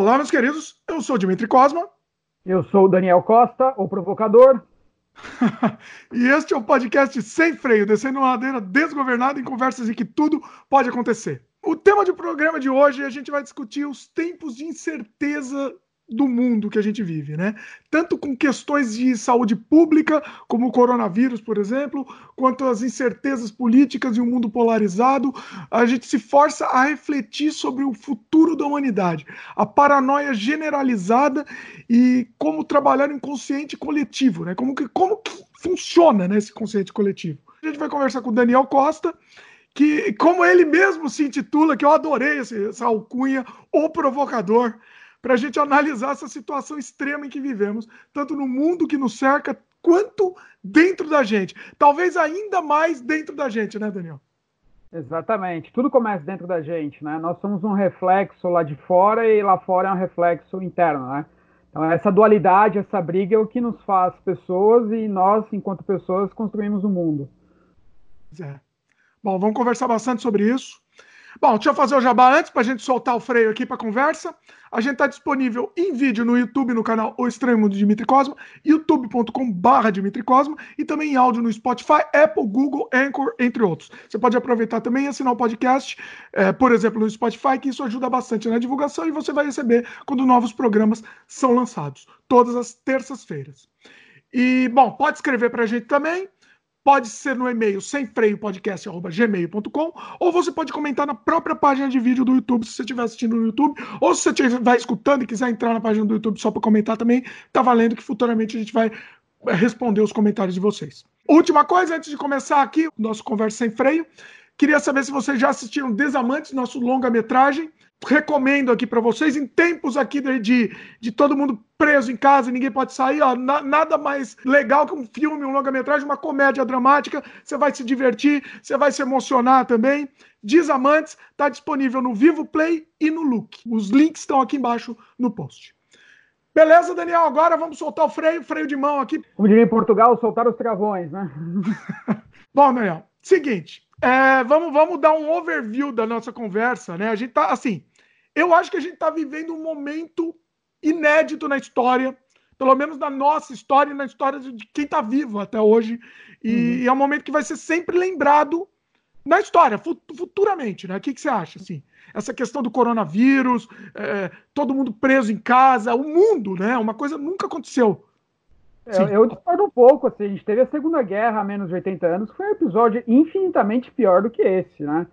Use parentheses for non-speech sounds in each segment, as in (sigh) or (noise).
Olá, meus queridos. Eu sou o Dimitri Cosma. Eu sou o Daniel Costa, o provocador. (laughs) e este é o podcast Sem Freio, descendo uma ladeira desgovernada em conversas em que tudo pode acontecer. O tema do programa de hoje a gente vai discutir os tempos de incerteza do mundo que a gente vive, né? Tanto com questões de saúde pública, como o coronavírus, por exemplo, quanto as incertezas políticas e o um mundo polarizado, a gente se força a refletir sobre o futuro da humanidade, a paranoia generalizada e como trabalhar no inconsciente coletivo, né? Como que, como que funciona né, esse consciente coletivo. A gente vai conversar com o Daniel Costa, que, como ele mesmo se intitula, que eu adorei essa alcunha, o provocador para a gente analisar essa situação extrema em que vivemos, tanto no mundo que nos cerca, quanto dentro da gente. Talvez ainda mais dentro da gente, né, Daniel? Exatamente. Tudo começa dentro da gente, né? Nós somos um reflexo lá de fora e lá fora é um reflexo interno, né? Então, essa dualidade, essa briga é o que nos faz pessoas e nós, enquanto pessoas, construímos o um mundo. É. Bom, vamos conversar bastante sobre isso. Bom, deixa eu fazer o jabá antes para a gente soltar o freio aqui para conversa. A gente está disponível em vídeo no YouTube, no canal O Estranho Mundo de Dimitri Cosma, youtube.com.br Dimitri Cosma, e também em áudio no Spotify, Apple, Google, Anchor, entre outros. Você pode aproveitar também e assinar o podcast, é, por exemplo, no Spotify, que isso ajuda bastante na divulgação e você vai receber quando novos programas são lançados, todas as terças-feiras. E, bom, pode escrever para a gente também. Pode ser no e-mail sem freio podcast@gmail.com ou você pode comentar na própria página de vídeo do YouTube se você estiver assistindo no YouTube ou se você estiver escutando e quiser entrar na página do YouTube só para comentar também, tá valendo que futuramente a gente vai eh, responder os comentários de vocês. Última coisa antes de começar aqui o nosso conversa sem freio, queria saber se vocês já assistiram Desamantes, nosso longa-metragem recomendo aqui para vocês, em tempos aqui de, de, de, todo mundo preso em casa e ninguém pode sair, ó, na, nada mais legal que um filme, um longa-metragem, uma comédia dramática. Você vai se divertir, você vai se emocionar também. Desamantes está disponível no Vivo Play e no Look. Os links estão aqui embaixo no post. Beleza, Daniel? Agora vamos soltar o freio, freio de mão aqui. Como diria em Portugal, soltar os travões, né? (laughs) Bom, Daniel, seguinte. É, vamos, vamos dar um overview da nossa conversa, né? A gente tá assim. Eu acho que a gente está vivendo um momento inédito na história, pelo menos na nossa história e na história de quem está vivo até hoje. E, uhum. e, é um momento que vai ser sempre lembrado na história, futuramente, né? O que, que você acha, assim? Essa questão do coronavírus, é, todo mundo preso em casa, o mundo, né? Uma coisa nunca aconteceu. Eu, eu discordo um pouco, assim, a gente teve a Segunda Guerra há menos de 80 anos, foi um episódio infinitamente pior do que esse, né?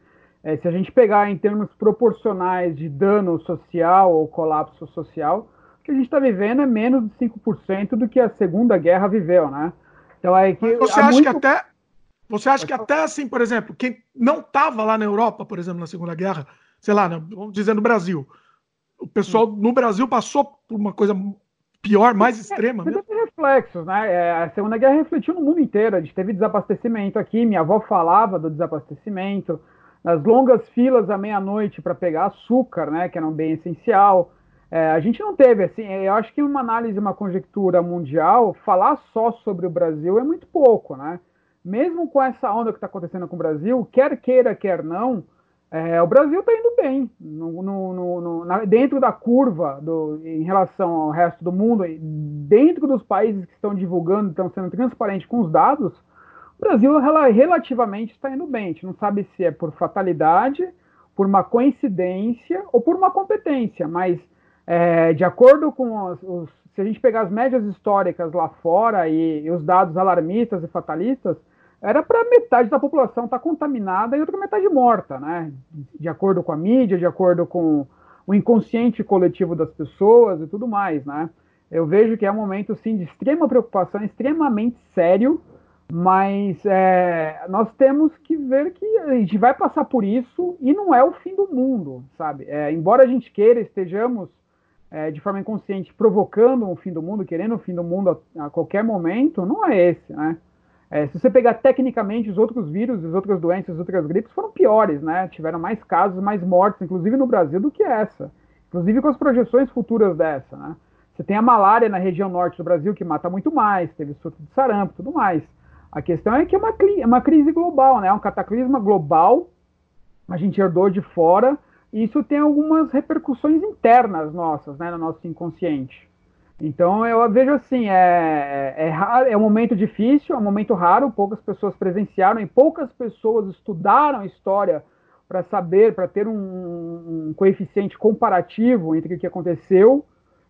É, se a gente pegar em termos proporcionais de dano social ou colapso social, o que a gente está vivendo é menos de 5% do que a Segunda Guerra viveu, né? Então é que. Você acha muito... que até. Você acha que até assim, por exemplo, quem não estava lá na Europa, por exemplo, na Segunda Guerra, sei lá, vamos dizer no Brasil, o pessoal no Brasil passou por uma coisa pior, mais extrema. Mas tem reflexos, né? É, a Segunda Guerra refletiu no mundo inteiro. A gente teve desabastecimento aqui. Minha avó falava do desabastecimento nas longas filas à meia-noite para pegar açúcar, né, que era um bem essencial. É, a gente não teve, assim, eu acho que uma análise, uma conjectura mundial, falar só sobre o Brasil é muito pouco, né? Mesmo com essa onda que está acontecendo com o Brasil, quer queira, quer não, é, o Brasil está indo bem no, no, no, na, dentro da curva do, em relação ao resto do mundo, dentro dos países que estão divulgando, estão sendo transparentes com os dados, o Brasil relativamente está indo bem. A gente não sabe se é por fatalidade, por uma coincidência ou por uma competência, mas é, de acordo com os, os, se a gente pegar as médias históricas lá fora e, e os dados alarmistas e fatalistas, era para metade da população estar tá contaminada e outra metade morta, né? De acordo com a mídia, de acordo com o inconsciente coletivo das pessoas e tudo mais, né? Eu vejo que é um momento, sim, de extrema preocupação, extremamente sério, mas é, nós temos que ver que a gente vai passar por isso e não é o fim do mundo, sabe? É, embora a gente queira, estejamos é, de forma inconsciente provocando um fim do mundo, querendo o fim do mundo a, a qualquer momento, não é esse, né? É, se você pegar tecnicamente os outros vírus, as outras doenças, as outras gripes foram piores, né? Tiveram mais casos, mais mortes, inclusive no Brasil, do que essa. Inclusive com as projeções futuras dessa, né? Você tem a malária na região norte do Brasil, que mata muito mais, teve surto de sarampo tudo mais. A questão é que é uma, é uma crise global, né? É um cataclisma global. A gente herdou de fora isso tem algumas repercussões internas nossas, né, no nosso inconsciente. Então eu vejo assim, é, é, é, é um momento difícil, é um momento raro, poucas pessoas presenciaram e poucas pessoas estudaram história para saber, para ter um, um, coeficiente comparativo entre o que aconteceu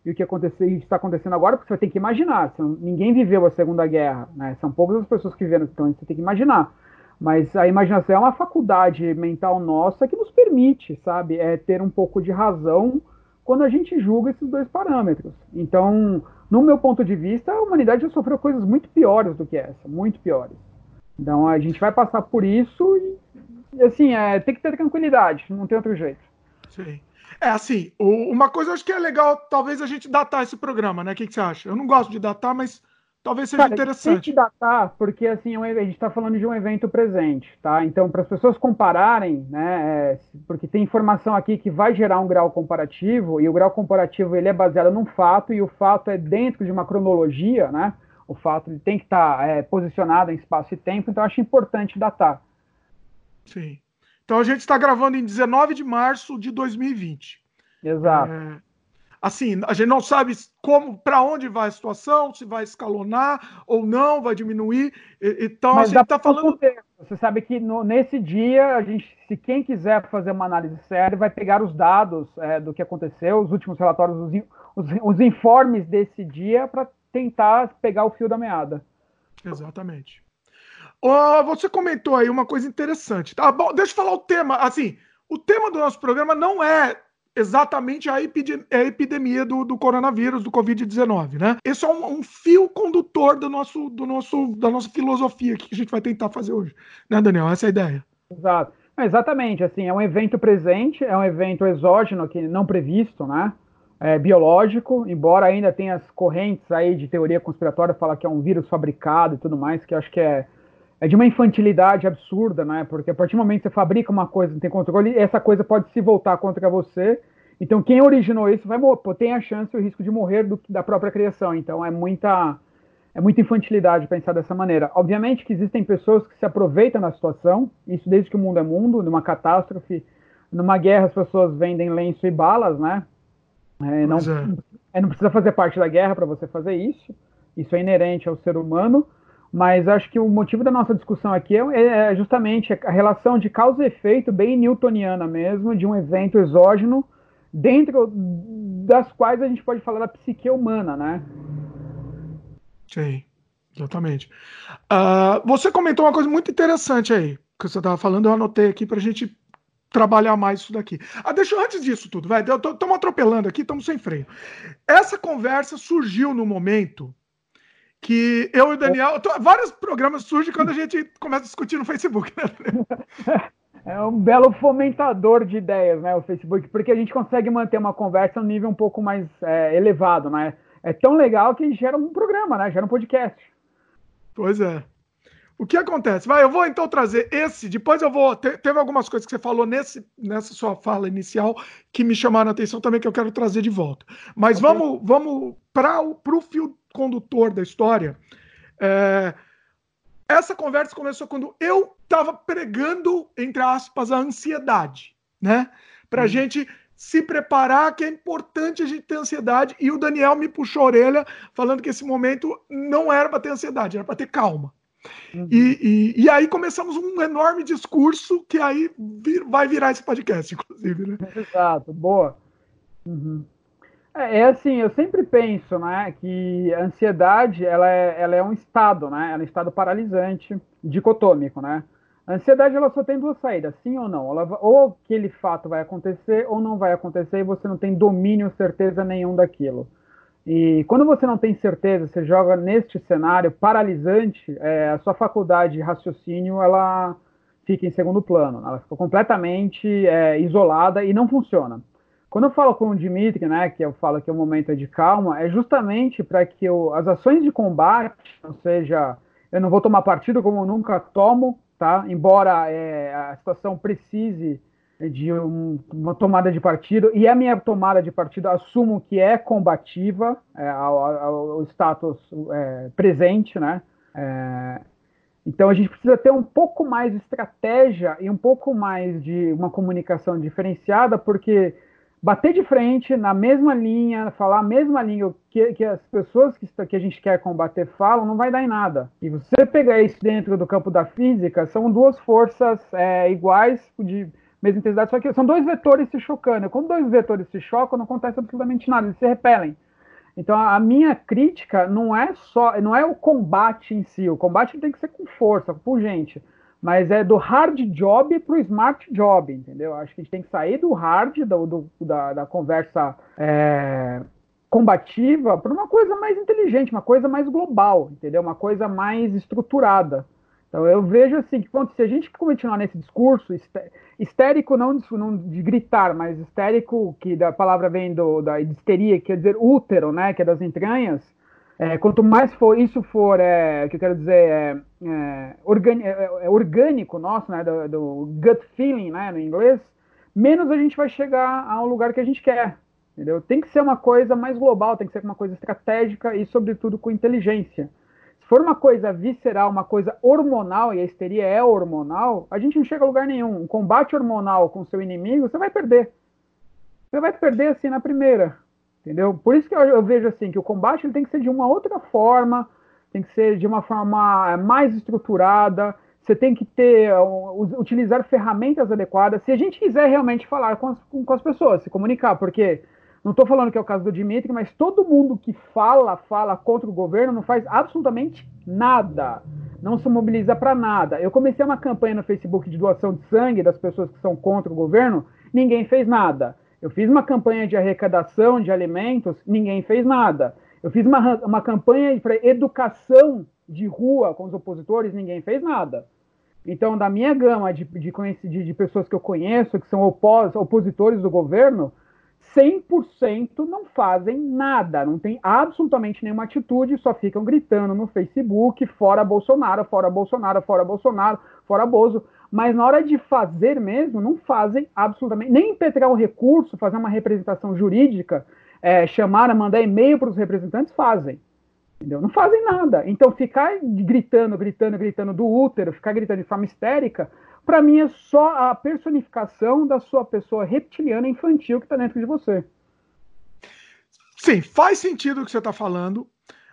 e o que aconteceu, está acontecendo agora, porque você tem que imaginar. ninguém viveu a Segunda Guerra, né? São poucas as pessoas que viveram, então você tem que imaginar. Mas a imaginação é uma faculdade mental nossa que nos permite, sabe, é ter um pouco de razão quando a gente julga esses dois parâmetros. Então, no meu ponto de vista, a humanidade já sofreu coisas muito piores do que essa, muito piores. Então, a gente vai passar por isso e, assim, é, tem que ter tranquilidade, não tem outro jeito. Sim. É assim, uma coisa eu acho que é legal, talvez a gente datar esse programa, né? O que, que você acha? Eu não gosto de datar, mas talvez seja Cara, interessante. Tem que datar, porque assim, é a gente está falando de um evento presente, tá? Então, para as pessoas compararem, né? É, porque tem informação aqui que vai gerar um grau comparativo, e o grau comparativo ele é baseado num fato, e o fato é dentro de uma cronologia, né? O fato tem que estar tá, é, posicionado em espaço e tempo, então acho importante datar. Sim. Então a gente está gravando em 19 de março de 2020. Exato. É, assim, a gente não sabe como, para onde vai a situação, se vai escalonar ou não, vai diminuir. Então Mas a gente está falando. Você sabe que no, nesse dia, a gente, se quem quiser fazer uma análise séria, vai pegar os dados é, do que aconteceu, os últimos relatórios, os, os, os informes desse dia, para tentar pegar o fio da meada. Exatamente. Oh, você comentou aí uma coisa interessante. Tá bom, deixa eu falar o tema. Assim, o tema do nosso programa não é exatamente a, epidemia, a epidemia do, do, coronavírus, do Covid-19, né? Esse é um, um, fio condutor do nosso, do nosso, da nossa filosofia que a gente vai tentar fazer hoje, né, Daniel? Essa é a ideia. Exato. É, exatamente, assim, é um evento presente, é um evento exógeno que não previsto, né? É, biológico, embora ainda tenha as correntes aí de teoria conspiratória falar que é um vírus fabricado e tudo mais, que acho que é é de uma infantilidade absurda, né? Porque a partir do momento que você fabrica uma coisa, não tem controle, essa coisa pode se voltar contra você. Então, quem originou isso vai tem a chance e o risco de morrer do, da própria criação. Então, é muita é muita infantilidade pensar dessa maneira. Obviamente que existem pessoas que se aproveitam da situação, isso desde que o mundo é mundo, numa catástrofe, numa guerra as pessoas vendem lenço e balas, né? É, não, é. É, não precisa fazer parte da guerra para você fazer isso. Isso é inerente ao ser humano. Mas acho que o motivo da nossa discussão aqui é, é justamente a relação de causa e efeito, bem newtoniana mesmo, de um evento exógeno, dentro das quais a gente pode falar da psique humana, né? Sim, exatamente. Uh, você comentou uma coisa muito interessante aí, que você estava falando, eu anotei aqui para a gente trabalhar mais isso daqui. Ah, deixa antes disso tudo, vai. Estamos atropelando aqui, estamos sem freio. Essa conversa surgiu no momento que eu e o Daniel. Tô, vários programas surgem quando a gente começa a discutir no Facebook, né? (laughs) É um belo fomentador de ideias, né? O Facebook, porque a gente consegue manter uma conversa um nível um pouco mais é, elevado, né? É tão legal que gera um programa, né? Gera um podcast. Pois é. O que acontece? Vai, eu vou então trazer esse, depois eu vou. Te, teve algumas coisas que você falou nesse, nessa sua fala inicial que me chamaram a atenção também, que eu quero trazer de volta. Mas okay. vamos, vamos para o fio condutor da história. É, essa conversa começou quando eu estava pregando, entre aspas, a ansiedade, né? Para a hum. gente se preparar, que é importante a gente ter ansiedade. E o Daniel me puxou a orelha, falando que esse momento não era para ter ansiedade, era para ter calma. Uhum. E, e, e, aí começamos um enorme discurso que aí vir, vai virar esse podcast, (laughs) inclusive, né? Exato, boa. Uhum. É, é, assim, eu sempre penso, né, que a ansiedade, ela é, ela é um estado, né, ela é um estado paralisante, dicotômico, né. A ansiedade, ela só tem duas saídas, sim ou não. Ela, ou aquele fato vai acontecer ou não vai acontecer e você não tem domínio, certeza nenhum daquilo. E quando você não tem certeza, você joga neste cenário paralisante, é, a sua faculdade de raciocínio, ela fica em segundo plano. Ela fica completamente é, isolada e não funciona. Quando eu falo com o Dimitri, né, que eu falo que o momento é de calma, é justamente para que eu, as ações de combate, ou seja, eu não vou tomar partido como eu nunca tomo, tá? Embora é, a situação precise de um, uma tomada de partido, e a minha tomada de partido assumo que é combativa é, ao, ao, status é, presente, né? É, Então a gente precisa ter um pouco mais de estratégia e um pouco mais de uma comunicação diferenciada, porque bater de frente na mesma linha, falar a mesma língua que, que as pessoas que, que, a gente quer combater falam, não vai dar em nada. E você pegar isso dentro do campo da física, são duas forças é, iguais, de mesma intensidade, só que são dois vetores se chocando. Quando dois vetores se chocam, não acontece absolutamente nada, eles se repelem. Então a minha crítica não é só, não é o combate em si. O combate tem que ser com força, com gente, mas é do hard job para o smart job, entendeu? Acho que a gente tem que sair do hard do, do da, da, conversa é, combativa para uma coisa mais inteligente, uma coisa mais global, entendeu? Uma coisa mais estruturada. Então eu vejo assim que se a gente continuar nesse discurso histérico, não, não de gritar, mas histérico, que da palavra vem do, da histeria, quer dizer útero, né, que é das entranhas, é, quanto mais for isso for, é, que eu quero dizer, é, é, é, é orgânico nosso, né, do, do, gut feeling, né, no inglês, menos a gente vai chegar ao lugar que a gente quer, entendeu? Tem que ser uma coisa mais global, tem que ser uma coisa estratégica e, sobretudo, com inteligência for uma coisa visceral, uma coisa hormonal, e a histeria é hormonal, a gente não chega a lugar nenhum. Um combate hormonal com seu inimigo, você vai perder. Você vai perder assim na primeira. Entendeu? Por isso que eu, eu vejo assim que o combate ele tem que ser de uma outra forma, tem que ser de uma forma mais estruturada. Você tem que ter, utilizar ferramentas adequadas. Se a gente quiser realmente falar com as, com as pessoas, se comunicar, porque não estou falando que é o caso do Dimitri, mas todo mundo que fala, fala contra o governo não faz absolutamente nada. Não se mobiliza para nada. Eu comecei uma campanha no Facebook de doação de sangue das pessoas que são contra o governo, ninguém fez nada. Eu fiz uma campanha de arrecadação de alimentos, ninguém fez nada. Eu fiz uma, uma campanha para educação de rua com os opositores, ninguém fez nada. Então, da minha gama de, de, de, de pessoas que eu conheço, que são opos, opositores do governo, 100% não fazem nada, não tem absolutamente nenhuma atitude, só ficam gritando no Facebook, fora Bolsonaro, fora Bolsonaro, fora Bolsonaro, fora Bozo, mas na hora de fazer mesmo, não fazem absolutamente, nem impetrar o recurso, fazer uma representação jurídica, é, chamar, mandar e-mail para os representantes, fazem. Entendeu? Não fazem nada. Então, ficar gritando, gritando, gritando do útero, ficar gritando de forma histérica, para mim é só a personificação da sua pessoa reptiliana infantil que está dentro de você. Sim, faz sentido o que você está falando,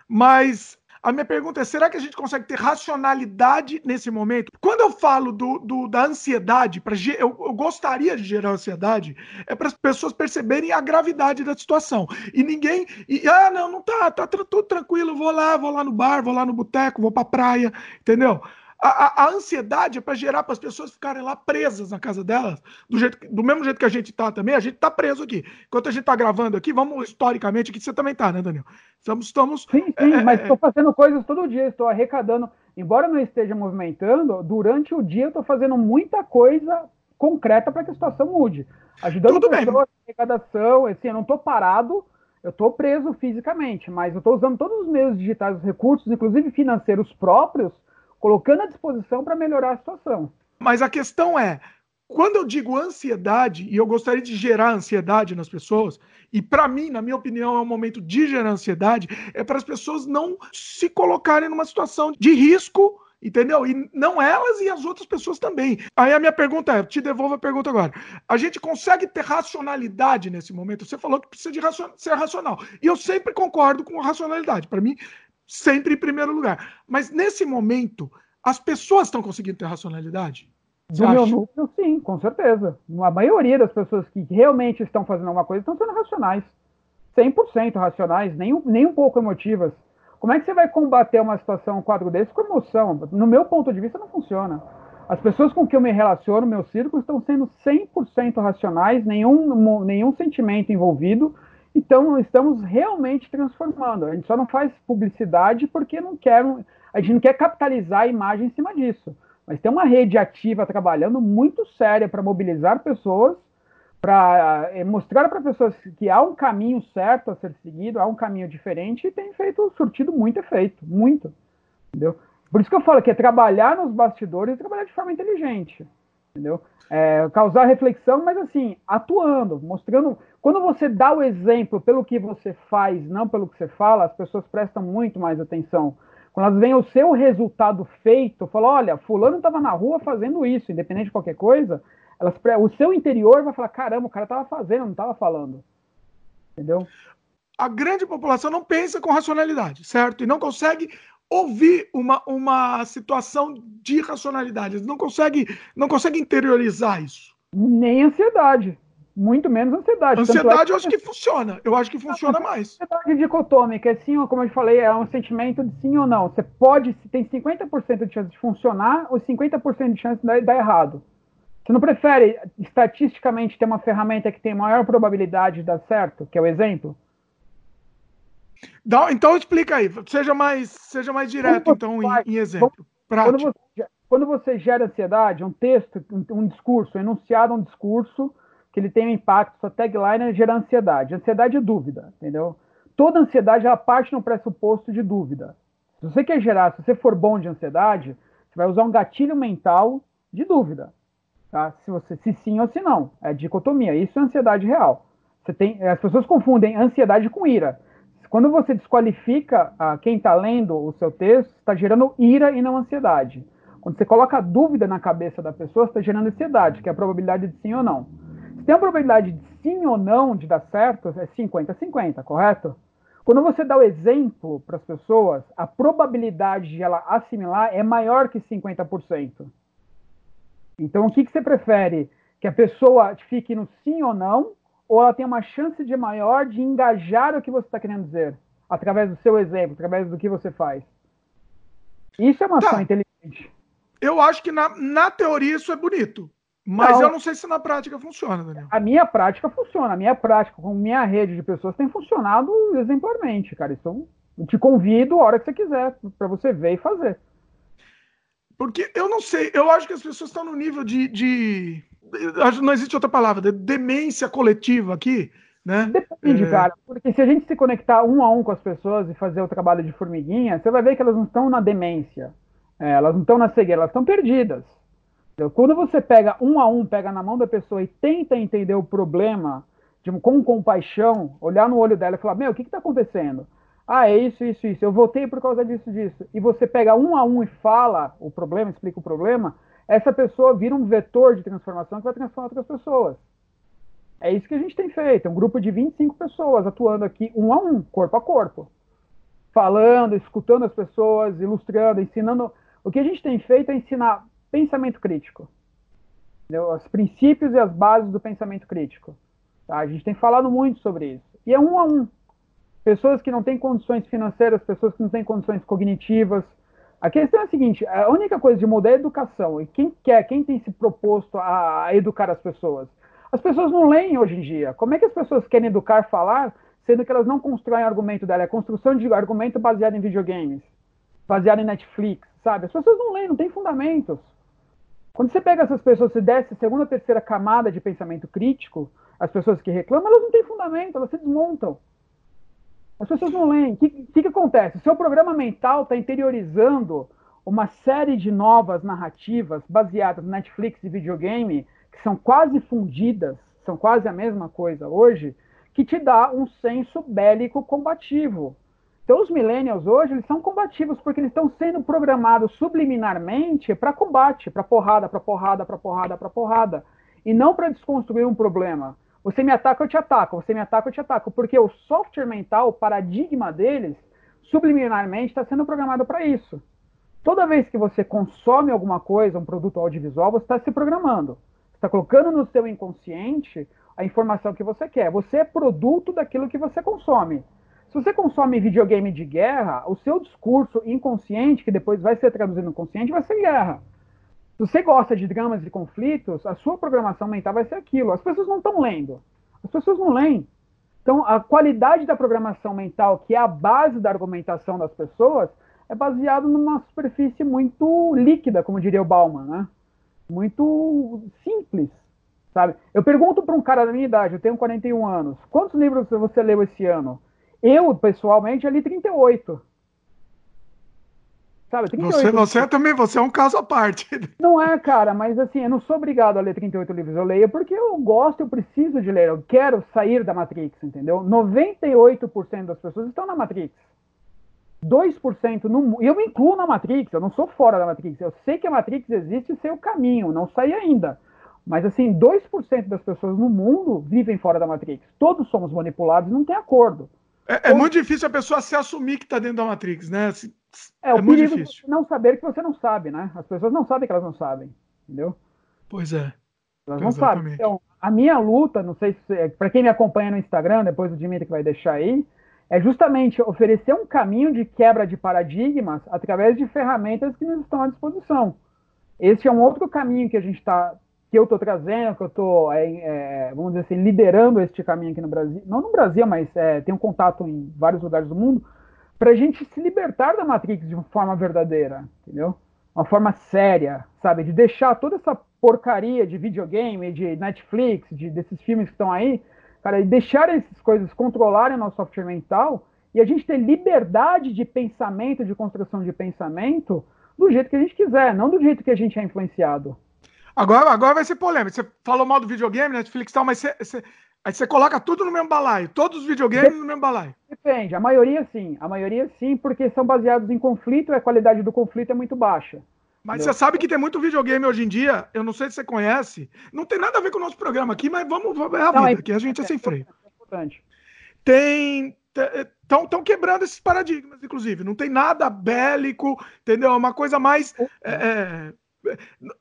mas a minha pergunta é: será que a gente consegue ter racionalidade nesse momento? Quando eu falo do, do da ansiedade, pra, eu, eu, gostaria de gerar ansiedade, é para as pessoas perceberem a gravidade da situação. E ninguém. E, ah, não, não tá, tá tudo tranquilo, vou lá, vou lá no bar, vou lá no boteco, vou para praia, entendeu? A, a, a ansiedade é para gerar para as pessoas ficarem lá presas na casa delas, do, jeito, do mesmo jeito que a gente está também, a gente está preso aqui. Enquanto a gente está gravando aqui, vamos historicamente aqui, você também está, né, Daniel? Estamos. estamos sim, sim, é, mas estou é, fazendo coisas todo dia, estou arrecadando. Embora não esteja movimentando, durante o dia eu estou fazendo muita coisa concreta para que a situação mude. Ajudando Tudo pessoas, bem. arrecadação, assim, eu não estou parado, eu estou preso fisicamente, mas eu estou usando todos os meios digitais, os recursos, inclusive financeiros próprios, colocando à disposição para melhorar a situação. Mas a questão é, quando eu digo ansiedade, e eu gostaria de gerar ansiedade nas pessoas, e para mim, na minha opinião, é um momento de gerar ansiedade, é para as pessoas não se colocarem numa situação de risco, entendeu? E não elas e as outras pessoas também. Aí a minha pergunta é, te devolvo a pergunta agora. A gente consegue ter racionalidade nesse momento? Você falou que precisa de racion ser racional. E eu sempre concordo com racionalidade. Para mim, sempre em primeiro lugar. Mas nesse momento, as pessoas estão conseguindo ter racionalidade? Do meu núcleo, sim, com certeza. A maioria das pessoas que realmente estão fazendo alguma coisa estão sendo racionais. 100% racionais, nem, nem um pouco emotivas. Como é que você vai combater uma situação, um quadro desse com emoção? No meu ponto de vista, não funciona. As pessoas com que eu me relaciono, meu círculo, estão sendo 100% racionais, nenhum, nenhum sentimento envolvido, então, estamos realmente transformando. A gente só não faz publicidade porque não quer, a gente não quer capitalizar a imagem em cima disso. Mas tem uma rede ativa trabalhando muito séria para mobilizar pessoas, para é, mostrar para pessoas que há um caminho certo a ser seguido, há um caminho diferente e tem feito, surtido muito efeito, muito. Entendeu? Por isso que eu falo que é trabalhar nos bastidores e trabalhar de forma inteligente. Entendeu? É, causar reflexão, mas assim, atuando, mostrando, quando você dá o exemplo pelo que você faz, não pelo que você fala, as pessoas prestam muito mais atenção. Quando elas veem o seu resultado feito, falam, olha, fulano estava na rua fazendo isso, independente de qualquer coisa, elas, o seu interior vai falar, caramba, o cara estava fazendo, não estava falando. Entendeu? A grande população não pensa com racionalidade, certo? E não consegue ouvir uma, uma situação de racionalidade. Eles não consegue, não consegue interiorizar isso. Nem ansiedade. Muito menos ansiedade. Ansiedade é que... eu acho que funciona. Eu acho que funciona mais. Ansiedade dicotômica, é sim, como eu falei, é um sentimento de sim ou não. Você pode, tem 50% de chance de funcionar ou 50% de chance de dar errado. Você não prefere, estatisticamente, ter uma ferramenta que tem maior probabilidade de dar certo, que é o exemplo? Não, então explica aí, seja mais, seja mais direto, então, em, em, exemplo. Quando você, quando você, gera ansiedade, um texto, um, discurso, um enunciado um discurso que ele tem um impacto, sua tagline gera ansiedade. Ansiedade é dúvida, entendeu? Toda ansiedade ela parte no pressuposto de dúvida. Se você quer gerar, se você for bom de ansiedade, você vai usar um gatilho mental de dúvida. Tá? Se você se sim ou se não. É dicotomia. Isso é ansiedade real. Você tem, as pessoas confundem ansiedade com ira. Quando você desqualifica ah, quem está lendo o seu texto, está gerando ira e não ansiedade. Quando você coloca dúvida na cabeça da pessoa, está gerando ansiedade, que é a probabilidade de sim ou não tem a probabilidade de sim ou não de dar certo, é 50-50, correto? Quando você dá o exemplo para as pessoas, a probabilidade de ela assimilar é maior que 50%. Então, o que, que você prefere? Que a pessoa fique no sim ou não, ou ela tem uma chance de maior de engajar o que você está querendo dizer, através do seu exemplo, através do que você faz? Isso é uma tá. ação inteligente. Eu acho que na, na teoria isso é bonito. Mas não, eu não sei se na prática funciona, Daniel. A minha prática funciona. A minha prática com minha rede de pessoas tem funcionado exemplarmente, cara. Então, eu te convido a hora que você quiser para você ver e fazer. Porque eu não sei, eu acho que as pessoas estão no nível de, de não existe outra palavra, de demência coletiva aqui, né? Depende, é... cara. Porque se a gente se conectar um a um com as pessoas e fazer o trabalho de formiguinha, você vai ver que elas não estão na demência. É, elas não estão na cegueira, elas estão perdidas. Quando você pega um a um, pega na mão da pessoa e tenta entender o problema de, com compaixão, olhar no olho dela e falar: Meu, o que está acontecendo? Ah, é isso, isso, isso. Eu voltei por causa disso, disso. E você pega um a um e fala o problema, explica o problema, essa pessoa vira um vetor de transformação que vai transformar outras pessoas. É isso que a gente tem feito. É um grupo de 25 pessoas atuando aqui um a um, corpo a corpo. Falando, escutando as pessoas, ilustrando, ensinando. O que a gente tem feito é ensinar pensamento crítico. Entendeu? Os princípios e as bases do pensamento crítico. Tá? A gente tem falado muito sobre isso. E é um a um. Pessoas que não têm condições financeiras, pessoas que não têm condições cognitivas. A questão é a seguinte: a única coisa de mudar é a educação. E quem quer, quem tem se proposto a, educar as pessoas? As pessoas não leem hoje em dia. Como é que as pessoas querem educar falar, sendo que elas não constroem argumento dela? É construção de argumento baseado em videogames, baseado em Netflix, sabe? As pessoas não leem, não têm fundamentos. Quando você pega essas pessoas e desce a segunda, terceira camada de pensamento crítico, as pessoas que reclamam, elas não têm fundamento, elas se desmontam. As pessoas não leem. O que, que, que acontece? O seu programa mental está interiorizando uma série de novas narrativas baseadas no Netflix e videogame, que são quase fundidas, são quase a mesma coisa hoje, que te dá um senso bélico combativo. Então, os millennials hoje, eles são combativos porque eles estão sendo programados subliminarmente para combate, para porrada, para porrada, para porrada, para porrada. E não para desconstruir um problema. Você me ataca, eu te ataco. Você me ataca, eu te ataco. Porque o software mental, o paradigma deles, subliminarmente está sendo programado para isso. Toda vez que você consome alguma coisa, um produto audiovisual, você está se programando. Está colocando no seu inconsciente a informação que você quer. Você é produto daquilo que você consome. Se você consome videogame de guerra, o seu discurso inconsciente, que depois vai ser traduzido no consciente, vai ser guerra. Se você gosta de dramas e conflitos, a sua programação mental vai ser aquilo. As pessoas não estão lendo. As pessoas não leem. Então, a qualidade da programação mental, que é a base da argumentação das pessoas, é baseado numa superfície muito líquida, como diria o Bauman, né? Muito simples, sabe? Eu pergunto para um cara da minha idade, eu tenho 41 anos, quantos livros você leu esse ano? Eu, pessoalmente, li 38. Sabe, 38 você, você também, você é um caso à parte. (laughs) Não é, cara, mas assim, eu não sou obrigado a ler 38 livros. Eu leio porque eu gosto, eu preciso de ler. Eu quero sair da Matrix, entendeu? 98% das pessoas estão na Matrix. 2% no E eu me incluo na Matrix, eu não sou fora da Matrix. Eu sei que a Matrix existe e sei o caminho, não saí ainda. Mas assim, 2% das pessoas no mundo vivem fora da Matrix. Todos somos manipulados, não tem acordo. É, é muito difícil a pessoa se assumir que está dentro da Matrix, né? É, é o muito difícil. não saber que você não sabe, né? As pessoas não sabem que elas não sabem, entendeu? Pois é. Elas não Exatamente. sabem. Então, a minha luta, não sei se para quem me acompanha no Instagram, depois o Dimitri que vai deixar aí, é justamente oferecer um caminho de quebra de paradigmas através de ferramentas que nos estão à disposição. Esse é um outro caminho que a gente está que eu estou trazendo, que eu estou, é, é, vamos dizer assim, liderando este caminho aqui no Brasil, não no Brasil, mas é, tenho contato em vários lugares do mundo, para a gente se libertar da Matrix de uma forma verdadeira, entendeu? Uma forma séria, sabe? De deixar toda essa porcaria de videogame, de Netflix, de, desses filmes que estão aí, cara, e deixar essas coisas controlarem o nosso software mental e a gente ter liberdade de pensamento, de construção de pensamento, do jeito que a gente quiser, não do jeito que a gente é influenciado. Agora, agora vai ser polêmico. Você falou mal do videogame, Netflix e tal, mas você, você, aí você coloca tudo no mesmo balaio. Todos os videogames no mesmo balaio. Depende. A maioria sim. A maioria sim, porque são baseados em conflito e a qualidade do conflito é muito baixa. Mas Entendeu? você sabe que tem muito videogame hoje em dia, eu não sei se você conhece, não tem nada a ver com o nosso programa aqui, mas vamos, ver a não, vida, é, que a gente é, é sem freio. É importante. Tem. Estão quebrando esses paradigmas, inclusive. Não tem nada bélico, entendeu? É uma coisa mais. É, é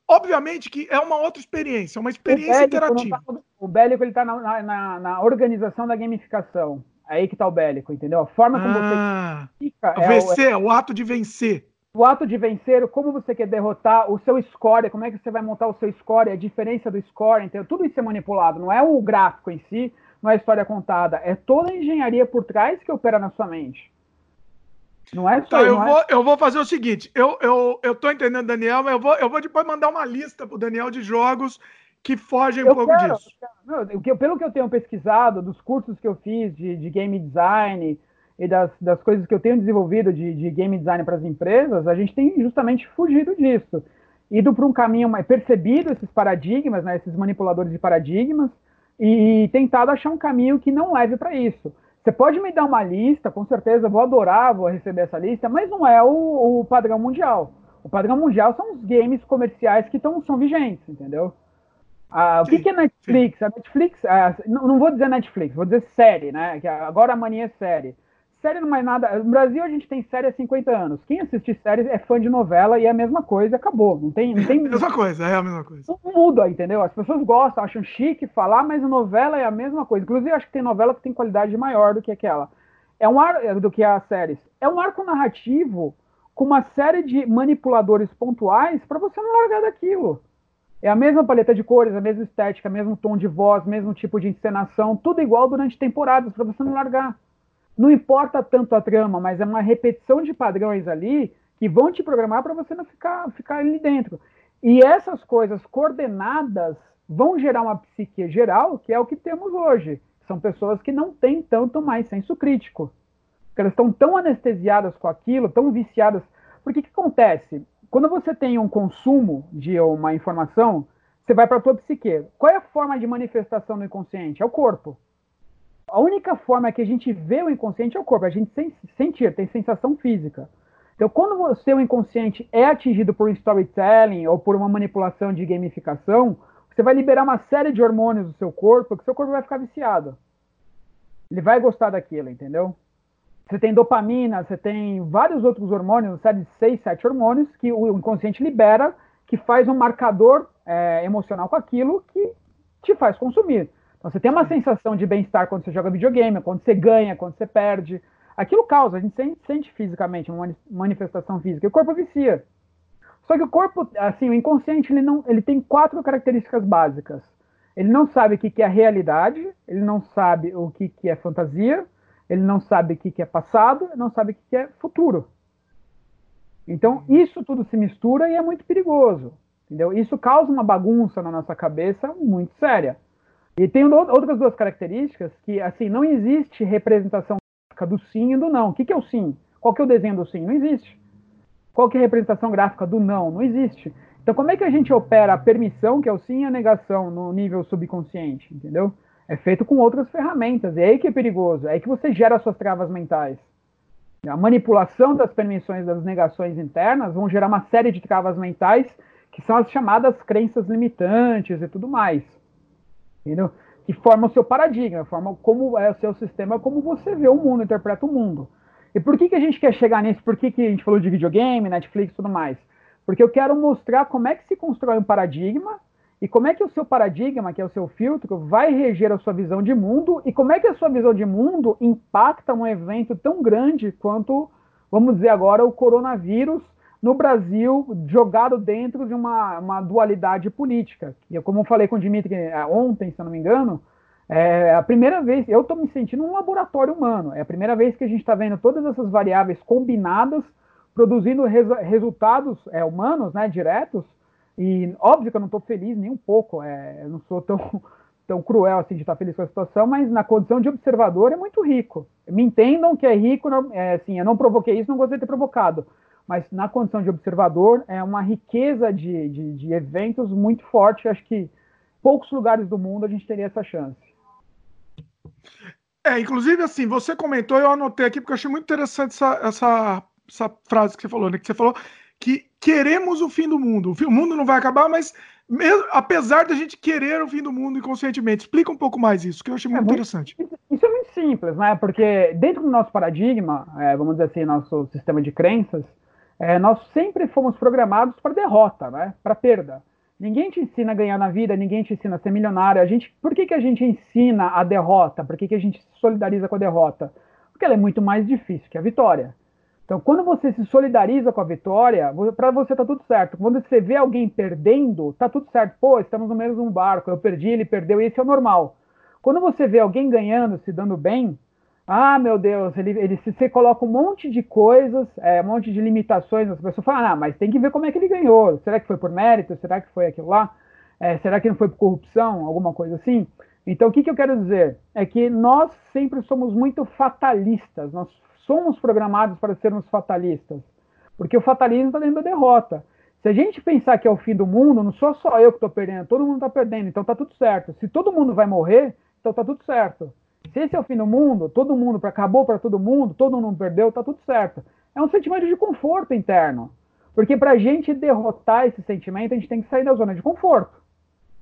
Obviamente que é uma outra experiência, uma experiência interativa. Tá, o bélico ele está na, na, na, organização da gamificação. É aí que está o bélico, entendeu? A forma como ah, você fica. É vencer, é o, o ato de vencer. O ato de vencer, como você quer derrotar o seu score, como é que você vai montar o seu score, a diferença do score, entendeu? Tudo isso é manipulado, não é o gráfico em si, não é a história contada, é toda a engenharia por trás que opera na sua mente. Não é só. Então, eu, é... Vou, eu vou fazer o seguinte: eu, eu, eu tô entendendo, Daniel, mas eu vou, eu vou depois mandar uma lista pro Daniel de jogos que fogem um eu pouco quero, disso. Meu, pelo que eu tenho pesquisado, dos cursos que eu fiz de, de game design e das, das coisas que eu tenho desenvolvido de, de game design para as empresas, a gente tem justamente fugido disso. Ido para um caminho mais percebido esses paradigmas, né, esses manipuladores de paradigmas, e tentado achar um caminho que não leve para isso. Você pode me dar uma lista, com certeza, vou adorar, vou receber essa lista, mas não é o, o padrão mundial. O padrão mundial são os games comerciais que tão, são vigentes, entendeu? Ah, o que, que, é Netflix? A Netflix, ah, não, não, vou dizer Netflix, vou dizer série, né? Que agora a mania é série série não é nada. No Brasil a gente tem série há 50 anos. Quem assiste série é fã de novela e é a mesma coisa, acabou. Não tem. Não tem... (laughs) É a mesma coisa, é a mesma coisa. Não muda, entendeu? As pessoas gostam, acham chique falar, mas a novela é a mesma coisa. Inclusive, acho que tem novela que tem qualidade maior do que aquela. É um ar do que as séries. É um arco narrativo com uma série de manipuladores pontuais para você não largar daquilo. É a mesma paleta de cores, a mesma estética, mesmo tom de voz, mesmo tipo de encenação, tudo igual durante temporadas para você não largar. Não importa tanto a trama, mas é uma repetição de padrões ali que vão te programar para você não ficar, ficar ali dentro. E essas coisas coordenadas vão gerar uma psique geral, que é o que temos hoje. São pessoas que não têm tanto mais senso crítico. Porque elas estão tão anestesiadas com aquilo, tão viciadas. Porque o que acontece? Quando você tem um consumo de uma informação, você vai para a tua psique. Qual é a forma de manifestação no inconsciente? É o corpo. A única forma que a gente vê o inconsciente é o corpo, a gente sem, sentir, tem sensação física. Então, quando o seu inconsciente é atingido por storytelling ou por uma manipulação de gamificação, você vai liberar uma série de hormônios do seu corpo que seu corpo vai ficar viciado. Ele vai gostar daquilo, entendeu? Você tem dopamina, você tem vários outros hormônios, série de seis, sete hormônios que o inconsciente libera, que faz um marcador é, emocional com aquilo que te faz consumir. Então, você tem uma sensação de bem-estar quando você joga videogame, quando você ganha, quando você perde. Aquilo causa, a gente sente, sente fisicamente uma manifestação física. E o corpo vicia. Só que o corpo, assim, o inconsciente, ele, não, ele tem quatro características básicas. Ele não sabe o que, que é realidade, ele não sabe o que, que é fantasia, ele não sabe o que, que é passado, ele não sabe o que, que é futuro. Então, isso tudo se mistura e é muito perigoso. Entendeu? Isso causa uma bagunça na nossa cabeça muito séria. E tem outras duas características que, assim, não existe representação gráfica do sim e do não. O que, que é o sim? Qual que é o desenho do sim? Não existe. Qual que é a representação gráfica do não? Não existe. Então, como é que a gente opera a permissão, que é o sim, e a negação no nível subconsciente, entendeu? É feito com outras ferramentas. É aí que é perigoso. É aí que você gera suas travas mentais. A manipulação das permissões das negações internas vão gerar uma série de travas mentais que são as chamadas crenças limitantes e tudo mais. Entendeu? Que formam o seu paradigma, formam como é o seu sistema, como você vê o mundo, interpreta o mundo. E por que, que a gente quer chegar nisso? Por que, que a gente falou de videogame, Netflix e tudo mais? Porque eu quero mostrar como é que se constrói um paradigma e como é que o seu paradigma, que é o seu filtro, vai reger a sua visão de mundo e como é que a sua visão de mundo impacta um evento tão grande quanto, vamos dizer agora, o coronavírus no Brasil, jogado dentro de uma, uma dualidade política. E como eu falei com o Dimitri é, ontem, se eu não me engano, é a primeira vez, eu estou me sentindo um laboratório humano. É a primeira vez que a gente está vendo todas essas variáveis combinadas, produzindo res, resultados é, humanos, né, diretos. E óbvio que eu não estou feliz nem um pouco. É, eu não sou tão, (laughs) tão cruel assim de estar feliz com a situação, mas na condição de observador é muito rico. Me entendam que é rico, não, é, assim, eu não provoquei isso, não gostaria de ter provocado mas na condição de observador é uma riqueza de, de, de eventos muito forte. Acho que poucos lugares do mundo a gente teria essa chance. É, inclusive, assim, você comentou, eu anotei aqui, porque eu achei muito interessante essa, essa, essa frase que você falou, né? Que você falou que queremos o fim do mundo. O, mundo não vai acabar, mas mesmo, apesar da gente querer o fim do mundo inconscientemente. Explica um pouco mais isso, que eu achei muito, é muito interessante. Isso é muito simples, né? Porque dentro do nosso paradigma, é, vamos dizer assim, nosso sistema de crenças, é, nós sempre fomos programados para derrota, né? para perda. Ninguém te ensina a ganhar na vida, ninguém te ensina a ser milionário. A gente, por que, que a gente ensina a derrota? Por que, que a gente se solidariza com a derrota? Porque ela é muito mais difícil que a vitória. Então, quando você se solidariza com a vitória, para você tá tudo certo. Quando você vê alguém perdendo, tá tudo certo. Pô, estamos no mesmo barco, eu perdi, ele perdeu, e esse é o normal. Quando você vê alguém ganhando, se dando bem, ah, meu Deus, ele, ele se você coloca um monte de coisas, é, um monte de limitações, as pessoas falam, ah, mas tem que ver como é que ele ganhou. Será que foi por mérito? Será que foi aquilo lá? É, será que não foi por corrupção? Alguma coisa assim? Então, o que, que eu quero dizer? É que nós sempre somos muito fatalistas, nós somos programados para sermos fatalistas, porque o fatalismo está dentro da derrota. Se a gente pensar que é o fim do mundo, não sou só eu que estou perdendo, todo mundo está perdendo, então está tudo certo. Se todo mundo vai morrer, então está tudo certo. Se esse é o fim do mundo, todo mundo acabou para todo mundo, todo mundo perdeu, tá tudo certo. É um sentimento de conforto interno. Porque para a gente derrotar esse sentimento, a gente tem que sair da zona de conforto.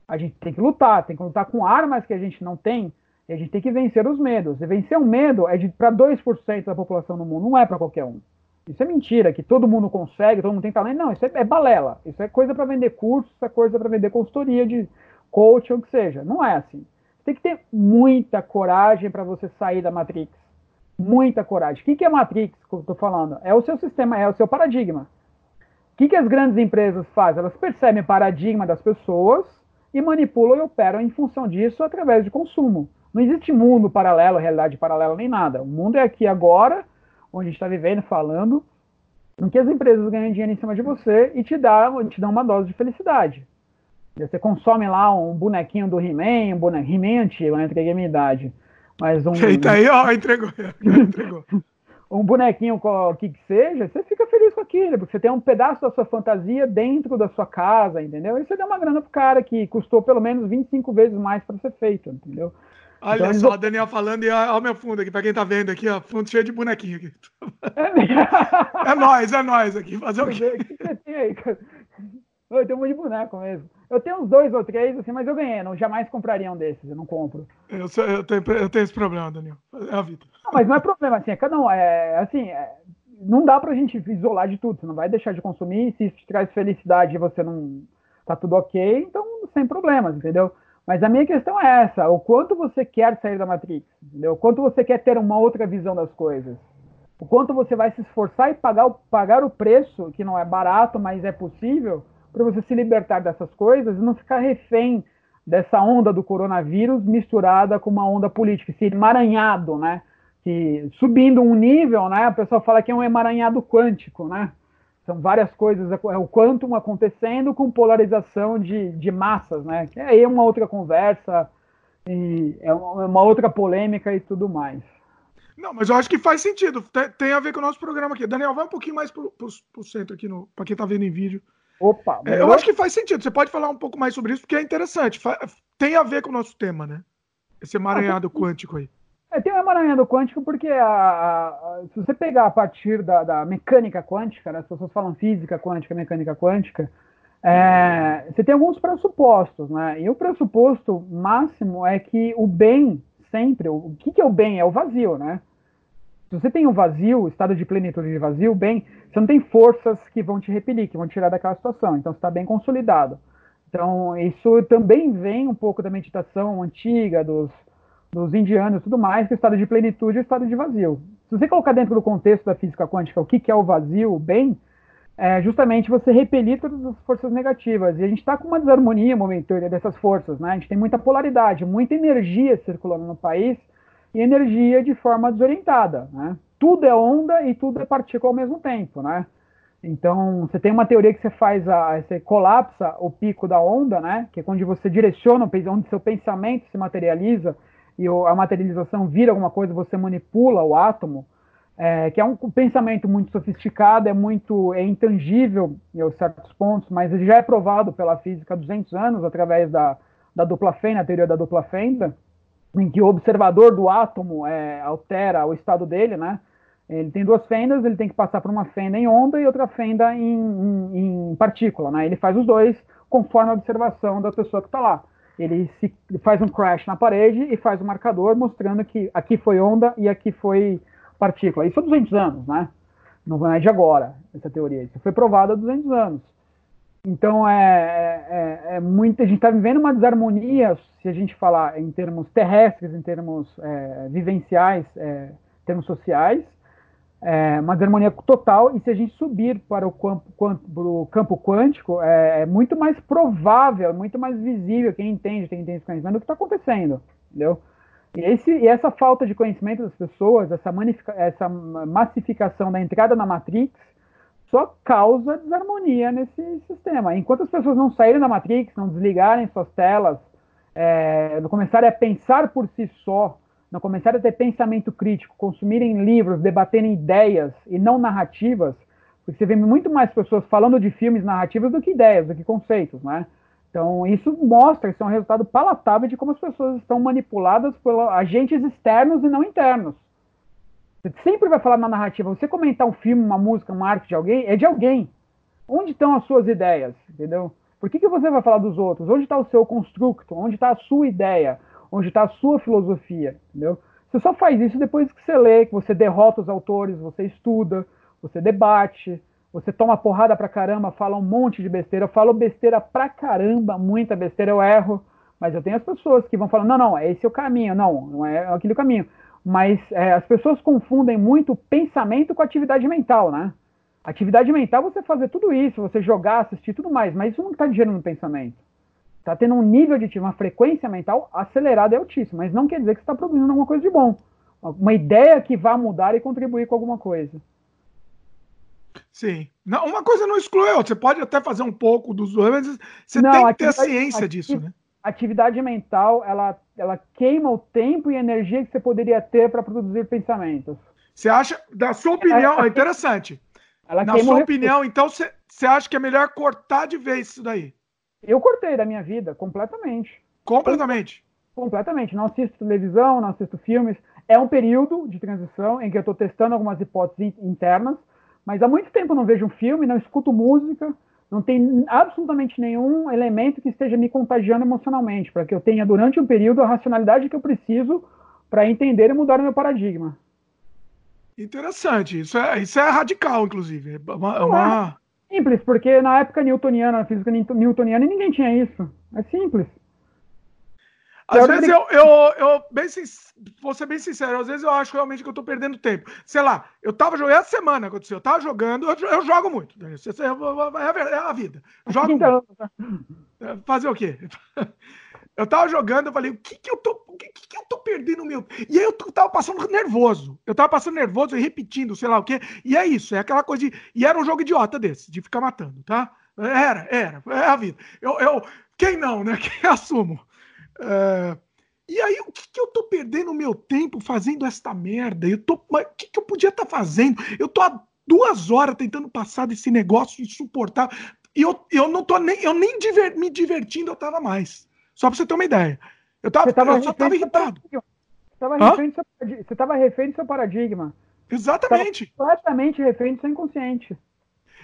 A gente tem que lutar, tem que lutar com armas que a gente não tem, e a gente tem que vencer os medos. E vencer o medo é para 2% da população no mundo, não é para qualquer um. Isso é mentira, que todo mundo consegue, todo mundo tem talento. Não, isso é, é balela. Isso é coisa para vender curso, isso é coisa para vender consultoria de coach ou o que seja. Não é assim tem que ter muita coragem para você sair da Matrix. Muita coragem. O que, é Matrix, que eu estou falando? É o seu sistema, é o seu paradigma. O que, que as grandes empresas fazem? Elas percebem o paradigma das pessoas e manipulam e operam em função disso através de consumo. Não existe mundo paralelo, realidade paralela, nem nada. O mundo é aqui agora, onde a gente está vivendo, falando, em que as empresas ganham dinheiro em cima de você e te dão, te dão uma dose de felicidade. Você consome lá um bonequinho do He-Man, um bonequinho He-Man antigo, né? Entreguei a minha idade. Mas um. Eita aí, ó, entregou. (laughs) entregou. um bonequinho o que, que seja, você fica feliz com aquilo, porque você tem um pedaço da sua fantasia dentro da sua casa, entendeu? E você dá uma grana pro cara que custou pelo menos 25 vezes mais para ser feito, entendeu? Olha então, só, eles... Daniel falando, e olha o meu fundo aqui, para quem tá vendo aqui, ó, fundo cheio de bonequinho aqui. É, (laughs) é nóis, é nóis aqui, fazer o quê? O que você tem aí, cara? Eu tenho um monte de boneco mesmo. Eu tenho uns dois ou três, assim, mas eu ganhei. Não jamais compraria um desses, eu não compro. Eu, sou, eu, tenho, eu tenho esse problema, Daniel. É a vida. Não, mas não é problema, assim, é cada um. É, assim, é, não dá pra gente isolar de tudo. Você não vai deixar de consumir. Se isso te traz felicidade e você não. tá tudo ok, então sem problemas, entendeu? Mas a minha questão é essa: o quanto você quer sair da Matrix, entendeu? O quanto você quer ter uma outra visão das coisas. O quanto você vai se esforçar e pagar, pagar o preço, que não é barato, mas é possível, para você se libertar dessas coisas e não ficar refém dessa onda do coronavírus misturada com uma onda política, esse emaranhado, né? Que subindo um nível, né? A pessoa fala que é um emaranhado quântico, né? São várias coisas, é o quantum acontecendo com polarização de, de massas, né? Que aí é uma outra conversa, e é uma outra polêmica e tudo mais. Não, mas eu acho que faz sentido. Tem, a ver com o nosso programa aqui. Daniel, vai um pouquinho mais pro, pro centro aqui, para quem está vendo em vídeo. Opa! É, eu acho que faz sentido. Você pode falar um pouco mais sobre isso, porque é interessante. Tem a ver com o nosso tema, né? Esse emaranhado ah, quântico aí. É, tem um emaranhado quântico porque a, a, a, se você pegar a partir da, da, mecânica quântica, né, as pessoas falam física quântica, mecânica quântica, é, você tem alguns pressupostos, né? E o pressuposto máximo é que o bem sempre, o, o que, que é o bem? É o vazio, né? Se você tem um vazio, estado de plenitude de vazio, bem, você não tem forças que vão te repelir, que vão tirar daquela situação. Então, você está bem consolidado. Então, isso também vem um pouco da meditação antiga, dos, dos indianos e tudo mais, que o estado de plenitude é o estado de vazio. Se você colocar dentro do contexto da física quântica o que, que é o vazio, bem, é justamente você repelir todas as forças negativas. E a gente está com uma desarmonia momentânea dessas forças, né? A gente tem muita polaridade, muita energia circulando no país e energia de forma desorientada, né? Tudo é onda e tudo é partícula ao mesmo tempo, né? Então, você tem uma teoria que você faz, a, você colapsa o pico da onda, né? Que é onde você direciona, onde seu pensamento se materializa e a materialização vira alguma coisa, você manipula o átomo, é, que é um pensamento muito sofisticado, é muito é intangível em certos pontos, mas já é provado pela física há 200 anos através da, da dupla fenda, a teoria da dupla fenda, em que o observador do átomo é, altera o estado dele, né? Ele tem duas fendas, ele tem que passar por uma fenda em onda e outra fenda em, em, em partícula, né? Ele faz os dois conforme a observação da pessoa que está lá. Ele se, faz um crash na parede e faz um marcador mostrando que aqui foi onda e aqui foi partícula. Isso há 200 anos, né? Não é de agora, essa teoria. Isso foi provado há 200 anos. Então, é, é, é, é muito, a gente está vivendo uma desarmonia, se a gente falar em termos terrestres, em termos é, vivenciais, é, em termos sociais, é uma desarmonia total, e se a gente subir para o campo, campo quântico, é, é, muito mais provável, muito mais visível, quem entende, quem entende esse conhecimento, o que está acontecendo, entendeu? E, esse, e, essa falta de conhecimento das pessoas, essa, essa massificação da entrada na Matrix, só causa desarmonia nesse sistema. Enquanto as pessoas não saírem da Matrix, não desligarem suas telas, é, não começarem a pensar por si só, não começarem a ter pensamento crítico, consumirem livros, debaterem ideias e não narrativas, porque você vê muito mais pessoas falando de filmes narrativos do que ideias, do que conceitos, né? Então, isso mostra, isso é um resultado palatável de como as pessoas estão manipuladas por agentes externos e não internos. Você sempre vai falar na narrativa, você comentar um filme, uma música, uma arte de alguém, é de alguém. Onde estão as suas ideias, entendeu? Por que, que você vai falar dos outros? Onde está o seu construto? Onde está a sua ideia? onde está a sua filosofia, entendeu? Você só faz isso depois que você lê, que você derrota os autores, você estuda, você debate, você toma porrada pra caramba, fala um monte de besteira. Eu falo besteira pra caramba, muita besteira, eu erro, mas eu tenho as pessoas que vão falar, não, não, esse é o caminho, não, não é aquele caminho. Mas é, as pessoas confundem muito pensamento com atividade mental, né? Atividade mental você fazer tudo isso, você jogar, assistir tudo mais, mas isso não está gerando pensamento está tendo um nível de uma frequência mental acelerada e altíssima, mas não quer dizer que você está produzindo alguma coisa de bom. Uma ideia que vá mudar e contribuir com alguma coisa. Sim. Não, uma coisa não exclui a outra. Você pode até fazer um pouco dos dois, mas você não, tem que ter a ciência disso, né? Atividade mental, ela, ela queima o tempo e energia que você poderia ter para produzir pensamentos. Você acha, da sua opinião, ela, é interessante. Ela Na sua opinião, então, você, você acha que é melhor cortar de vez isso daí? Eu cortei da minha vida completamente. Completamente? Completamente. Não assisto televisão, não assisto filmes. É um período de transição em que eu estou testando algumas hipóteses internas, mas há muito tempo eu não vejo um filme, não escuto música, não tem absolutamente nenhum elemento que esteja me contagiando emocionalmente, para que eu tenha durante um período a racionalidade que eu preciso para entender e mudar o meu paradigma. Interessante, isso é, isso é radical, inclusive. É uma, é uma... Simples, porque na época newtoniana, na física newtoniana, ninguém tinha isso. É simples. Às vezes eu, eu, eu bem, vou ser bem sincero, às vezes eu acho realmente que eu tô perdendo tempo. Sei lá, eu tava jogando, essa semana aconteceu, eu tava jogando, eu, eu jogo muito. Isso é, é, a vida. Jogo então... muito. É, (laughs) fazer o quê? (laughs) Eu tava jogando, eu falei, o que que eu tô, o que, que eu tô perdendo meu? E aí eu tava passando nervoso. Eu tava passando nervoso e repetindo, sei lá o quê. E é isso, é aquela coisa de, e era um jogo idiota desse, de ficar matando, tá? Era, era, é a vida. Eu, eu quem não, né? (laughs) Quem assumo. É... E aí, o que, que eu tô perdendo meu tempo fazendo esta merda? Eu tô, o que, que eu podia estar tá fazendo? Eu tô há duas horas tentando passar desse negócio insuportável. E eu, eu não tô nem, eu nem diver, me divertindo, eu tava mais. Só pra você ter uma ideia. Eu tava, você tava, eu só tava irritado. Você estava refém, do seu paradigma. Exatamente. Você completamente refém do seu inconsciente.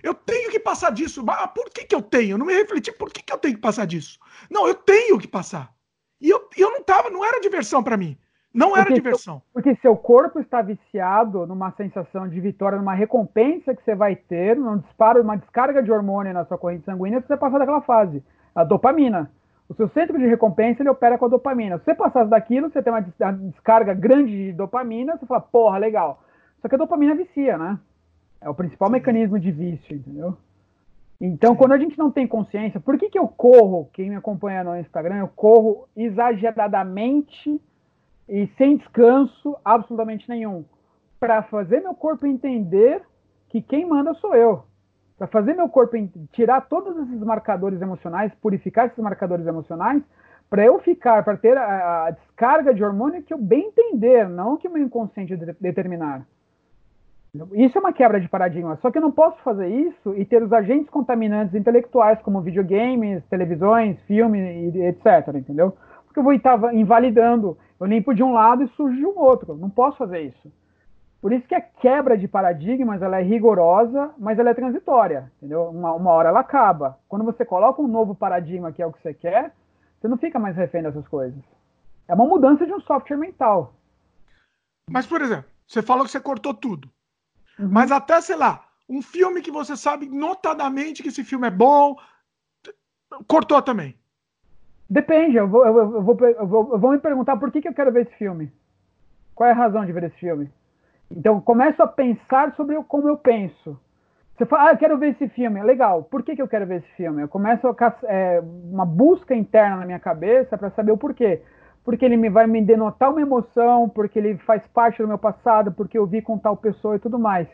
Eu tenho que passar disso. Mas por que, que eu tenho? Eu não me refleti por que, que eu tenho que passar disso. Não, eu tenho que passar. E eu, eu não tava, não era diversão para mim. Não era porque diversão. Seu, porque seu corpo está viciado numa sensação de vitória, numa recompensa que você vai ter, num disparo, uma descarga de hormônio na sua corrente sanguínea, você passar daquela fase. A dopamina. O seu centro de recompensa ele opera com a dopamina. Se você passasse daquilo, você tem uma descarga grande de dopamina, você fala, porra, legal. Só que a dopamina vicia, né? É o principal mecanismo de vício, entendeu? Então, quando a gente não tem consciência, por que, que eu corro? Quem me acompanha no Instagram, eu corro exageradamente e sem descanso absolutamente nenhum, para fazer meu corpo entender que quem manda sou eu para fazer meu corpo tirar todos esses marcadores emocionais, purificar esses marcadores emocionais, para eu ficar, para ter a, a, descarga de hormônio que eu bem entender, não que o meu inconsciente de, determinar. Isso é uma quebra de paradigma. Só que eu não posso fazer isso e ter os agentes contaminantes intelectuais, como videogames, televisões, filmes, etc. Entendeu? Porque eu vou estar invalidando. Eu limpo de um lado e sujo de um outro. Não posso fazer isso. Por isso que a quebra de paradigmas ela é rigorosa, mas ela é transitória, entendeu? Uma, uma hora ela acaba. Quando você coloca um novo paradigma que é o que você quer, você não fica mais refém dessas coisas. É uma mudança de um software mental. Mas, por exemplo, você falou que você cortou tudo. Mas até, sei lá, um filme que você sabe notadamente que esse filme é bom, cortou também. Depende, eu vou, eu vou, eu vou, eu vou me perguntar por que, que eu quero ver esse filme. Qual é a razão de ver esse filme? Então, começo a pensar sobre como eu penso. Você fala, ah, eu quero ver esse filme. Legal, por que, que eu quero ver esse filme? Eu começo a, é, uma busca interna na minha cabeça para saber o porquê. Porque ele me vai me denotar uma emoção, porque ele faz parte do meu passado, porque eu vi com tal pessoa e tudo mais.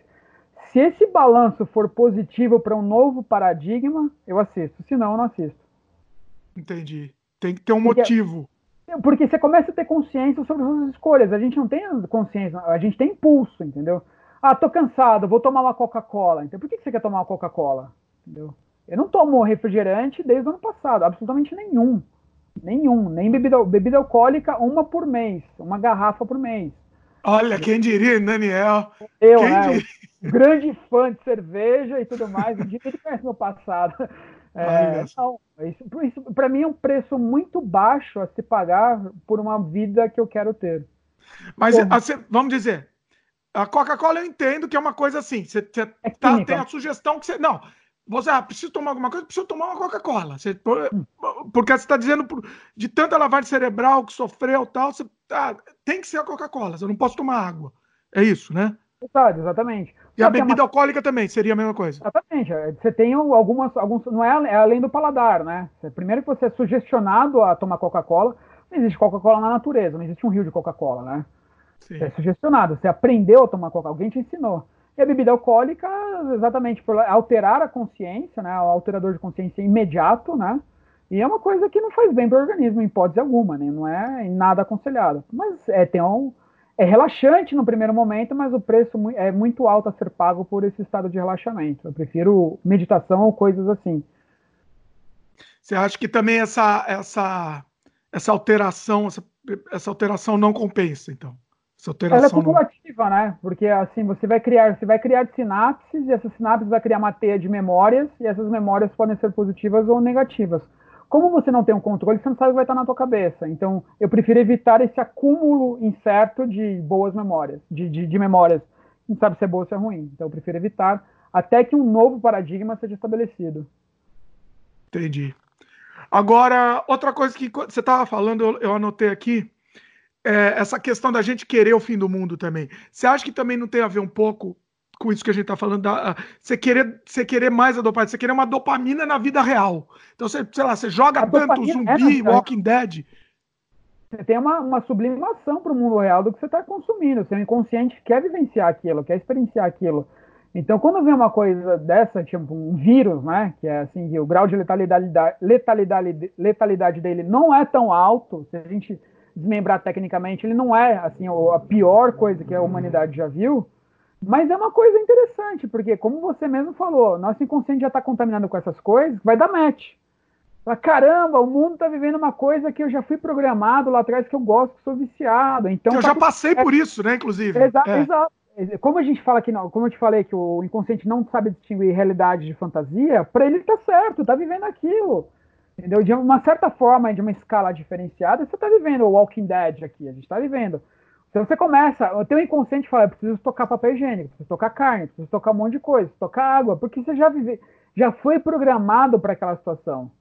Se esse balanço for positivo para um novo paradigma, eu assisto. Se não, eu não assisto. Entendi. Tem que ter um porque, motivo. Porque você começa a ter consciência sobre as suas escolhas. A gente não tem consciência, a gente tem impulso, entendeu? Ah, tô cansado, vou tomar uma Coca-Cola. Então por que você quer tomar uma Coca-Cola? Entendeu? Eu não tomo refrigerante desde o ano passado, absolutamente nenhum. Nenhum. Nem bebida, bebida alcoólica, uma por mês. Uma garrafa por mês. Olha, quem diria, Daniel? Eu, quem né? Grande fã de cerveja e tudo mais. O dia que ele conhece meu passado. (laughs) É, não, isso, isso para mim é um preço muito baixo a se pagar por uma vida que eu quero ter. Mas assim, vamos dizer, a Coca-Cola eu entendo que é uma coisa assim. Você, você é tá, tem a sugestão que você. Não, você ah, precisa tomar alguma coisa, precisa tomar uma Coca-Cola. Porque você está dizendo de tanta lavagem cerebral que sofreu tal, você, ah, tem que ser a Coca-Cola, você não pode tomar água. É isso, né? Exato, exatamente. E Só a bebida uma... alcoólica também seria a mesma coisa. Exatamente. Você tem algumas. Alguns, não é, é além do paladar, né? Primeiro que você é sugestionado a tomar Coca-Cola. Não existe Coca-Cola na natureza, não existe um rio de Coca-Cola, né? Sim. Você é sugestionado, você aprendeu a tomar Coca-Cola, alguém te ensinou. E a bebida alcoólica, exatamente por alterar a consciência, né? O alterador de consciência imediato, né? E é uma coisa que não faz bem para o organismo, em hipótese alguma, né? Não é nada aconselhado. Mas é, tem um, é relaxante no primeiro momento, mas o preço é muito alto a ser pago por esse estado de relaxamento. Eu prefiro meditação ou coisas assim. Você acha que também essa essa essa alteração essa, essa alteração não compensa, então? Essa alteração Ela é cumulativa, né? Porque assim você vai criar você vai criar sinapses e essas sinapses vai criar uma teia de memórias e essas memórias podem ser positivas ou negativas. Como você não tem um controle, você não sabe o que vai estar na tua cabeça. Então, eu prefiro evitar esse acúmulo incerto de boas memórias, de, de, de memórias. Não sabe se é boa ou se é ruim. Então, eu prefiro evitar até que um novo paradigma seja estabelecido. Entendi. Agora, outra coisa que você estava falando, eu, eu, anotei aqui, é essa questão da gente querer o fim do mundo também. Você acha que também não tem a ver um pouco com isso que a gente está falando, da, você, querer, você querer mais a dopamina, você querer uma dopamina na vida real. Então, você, sei lá, você joga a tanto é zumbi, é Walking Dead. Você tem uma, uma sublimação para o mundo real do que você está consumindo. O seu inconsciente quer vivenciar aquilo, quer experienciar aquilo. Então, quando vem uma coisa dessa, tipo um vírus, né, que é assim, o grau de letalidade, letalidade, letalidade dele não é tão alto, se a gente desmembrar tecnicamente, ele não é assim a pior coisa que a humanidade já viu, mas é uma coisa interessante, porque, como você mesmo falou, nosso inconsciente já está contaminado com essas coisas, vai dar match. Fala, caramba, o mundo está vivendo uma coisa que eu já fui programado lá atrás, que eu gosto, que sou viciado. Então, eu já passei por isso, né, inclusive. Exato, é. exato. Como a gente fala que não, como eu te falei que o inconsciente não sabe distinguir realidade de fantasia, para ele tá certo, tá vivendo aquilo. Entendeu? De uma certa forma, de uma escala diferenciada, você tá vivendo o Walking Dead aqui, a gente tá vivendo. Então você começa, o teu inconsciente fala, eu preciso tocar papel higiênico, preciso tocar carne, preciso tocar um monte de coisa, tocar água, porque você já vive, já foi programado para aquela situação.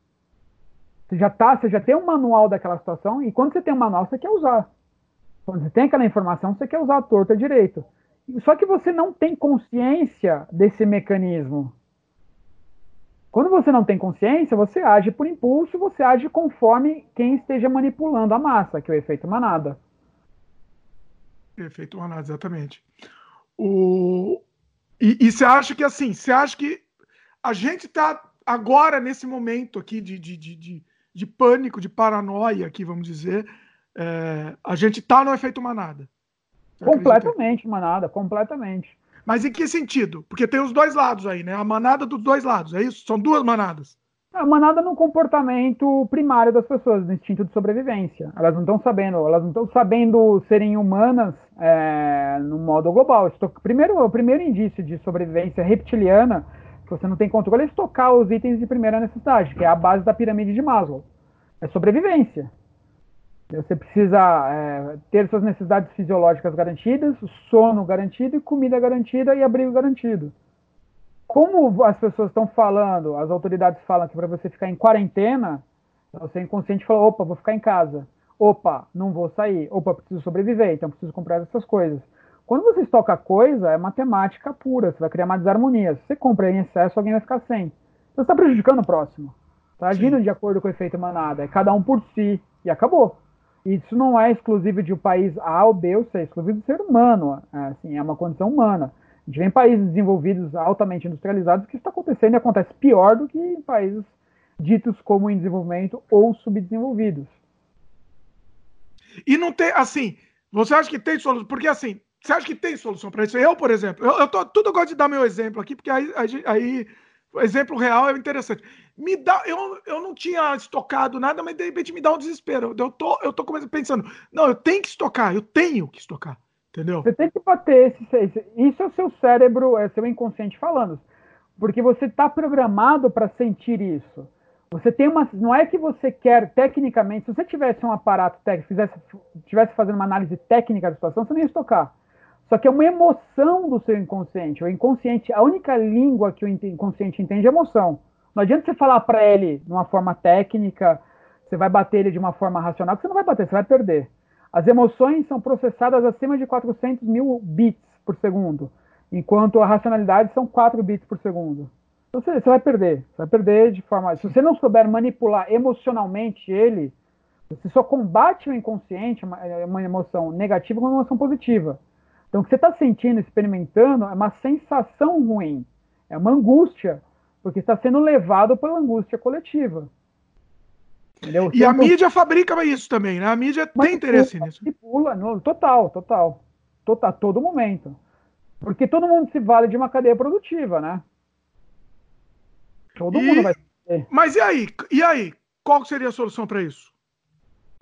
Você já tá, você já tem um manual daquela situação e quando você tem um manual você quer usar. Quando você tem aquela informação você quer usar a torta direito. Só que você não tem consciência desse mecanismo. Quando você não tem consciência, você age por impulso, você age conforme quem esteja manipulando a massa, que é o efeito manada. Efeito manada, exatamente. O... E, e você acha que assim, você acha que a gente está agora nesse momento aqui de, de, de, de, de pânico, de paranoia, aqui, vamos dizer, é, a gente está no efeito manada. Completamente, manada, completamente. Mas em que sentido? Porque tem os dois lados aí, né? A manada dos dois lados, é isso? São duas manadas. A manada no comportamento primário das pessoas, no instinto de sobrevivência. Elas não estão sabendo, elas não estão sabendo serem humanas é, no modo global. Primeiro, o primeiro indício de sobrevivência reptiliana que você não tem controle é estocar os itens de primeira necessidade, que é a base da pirâmide de Maslow. É sobrevivência. Você precisa é, ter suas necessidades fisiológicas garantidas, sono garantido, comida garantida e abrigo garantido. Como as pessoas estão falando, as autoridades falam que para você ficar em quarentena, você inconsciente fala: opa, vou ficar em casa. Opa, não vou sair. Opa, preciso sobreviver, então preciso comprar essas coisas. Quando você estoca coisa, é matemática pura, você vai criar uma desarmonia. Se você compra em excesso, alguém vai ficar sem. Você está prejudicando o próximo. Está agindo Sim. de acordo com o efeito manada. É cada um por si. E acabou. Isso não é exclusivo de um país A ou B ou C, é exclusivo do ser humano. É, assim, é uma condição humana. A gente vê em países desenvolvidos, altamente industrializados, que isso está acontecendo e acontece pior do que em países ditos como em desenvolvimento ou subdesenvolvidos. E não tem, assim, você acha que tem solução? Porque, assim, você acha que tem solução para isso? Eu, por exemplo, eu, eu tô, tudo gosto de dar meu exemplo aqui, porque aí, aí, aí exemplo real é interessante. Me dá, eu, eu não tinha estocado nada, mas de repente me dá um desespero. Eu tô, eu tô pensando, não, eu tenho que estocar, eu tenho que estocar. Entendeu? Você tem que bater esse, esse isso é o seu cérebro, é seu inconsciente falando. Porque você está programado para sentir isso. Você tem uma. Não é que você quer tecnicamente. Se você tivesse um aparato técnico, fizesse, tivesse fazendo uma análise técnica da situação, você nem ia estocar. Só que é uma emoção do seu inconsciente. O inconsciente, a única língua que o inconsciente entende é emoção. Não adianta você falar para ele de uma forma técnica, você vai bater ele de uma forma racional, que você não vai bater, você vai perder. As emoções são processadas acima de 400 mil bits por segundo, enquanto a racionalidade são 4 bits por segundo. Então você, você vai perder, você vai perder de forma. Se você não souber manipular emocionalmente ele, você só combate o inconsciente, uma, uma emoção negativa, com uma emoção positiva. Então, o que você está sentindo, experimentando, é uma sensação ruim, é uma angústia, porque está sendo levado pela angústia coletiva. Entendeu? E a mídia fabrica isso também, né? A mídia tem interesse nisso. Pula, no, total, total. Total, todo momento. Porque todo mundo se vale de uma cadeia produtiva, né? Todo e... mundo vai. Mas e aí? E aí? Qual seria a solução para isso?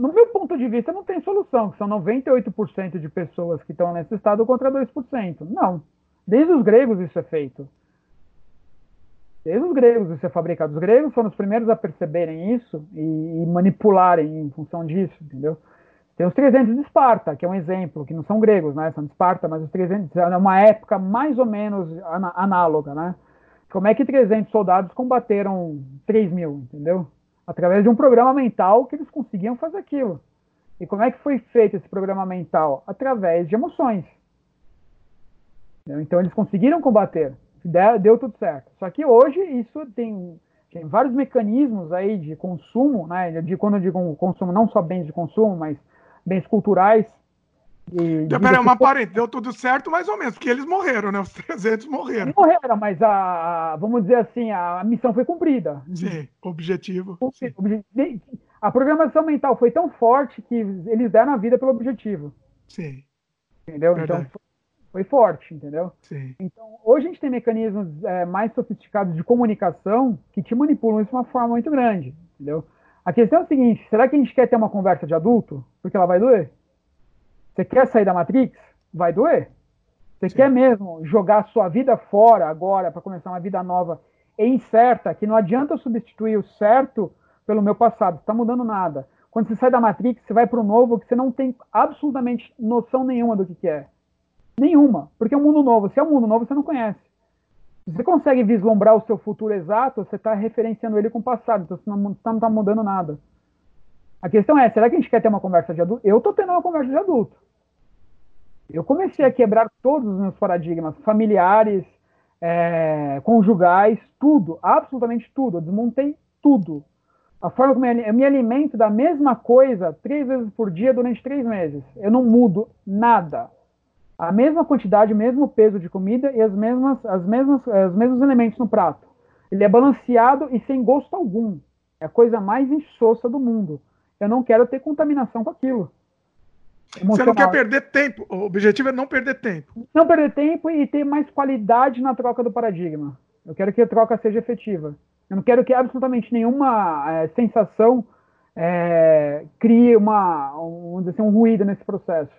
no meu ponto de vista, não tem solução, que são 98% de pessoas que estão nesse estado contra 2%. Não. Desde os gregos isso é feito. Desde os gregos isso é fabricado. Os gregos foram os primeiros a perceberem isso e, e manipularem em função disso, entendeu? Tem os 300 de Esparta, que é um exemplo, que não são gregos, né? São de Esparta, mas os 300 é uma época mais ou menos análoga, né? Como é que 300 soldados combateram 3 mil, entendeu? através de um programa mental que eles conseguiam fazer aquilo. E como é que foi feito esse programa mental? Através de emoções. Então eles conseguiram combater, deu tudo certo. Só que hoje isso tem, tem vários mecanismos aí de consumo, né? De quando eu digo consumo, não só bens de consumo, mas bens culturais, e, Peraí, uma parente, deu tudo certo mais ou menos, porque eles morreram, né? Os (laughs) 300 morreram. Eles morreram, mas a, vamos dizer assim, a missão foi cumprida. Sim, objetivo. Sim. A programação mental foi tão forte que eles deram a vida pelo objetivo. Sim. Entendeu? Então, Verdade. Então foi forte, entendeu? Sim. Então, hoje a gente tem mecanismos é, mais sofisticados de comunicação que te manipulam isso de uma forma muito grande. entendeu? A questão é o seguinte: será que a gente quer ter uma conversa de adulto? Porque ela vai doer? Você quer sair da Matrix? Vai doer. Você Sim. quer mesmo jogar a sua vida fora agora para começar uma vida nova e incerta, que não adianta eu substituir o certo pelo meu passado, está mudando nada. Quando você sai da Matrix, você vai para o novo que você não tem absolutamente noção nenhuma do que, que é. Nenhuma. Porque é um mundo novo. Se é um mundo novo, você não conhece. Se você consegue vislumbrar o seu futuro exato, você está referenciando ele com o passado, então você não está mudando nada. A questão é, será que a gente quer ter uma conversa de adulto? Eu estou tendo uma conversa de adulto. Eu comecei a quebrar todos os meus paradigmas familiares, é, conjugais, tudo, absolutamente tudo. Eu desmontei tudo. A forma como eu me alimento da mesma coisa três vezes por dia durante três meses. Eu não mudo nada a mesma quantidade, o mesmo peso de comida e as mesmas, as mesmas, os mesmos elementos no prato. Ele é balanceado e sem gosto algum. É a coisa mais insossa do mundo. Eu não quero ter contaminação com aquilo. Você não quer perder tempo. O objetivo é não perder tempo. Não perder tempo e ter mais qualidade na troca do paradigma. Eu quero que a troca seja efetiva. Eu não quero que absolutamente nenhuma é, sensação é, crie uma, um, assim, um ruído nesse processo.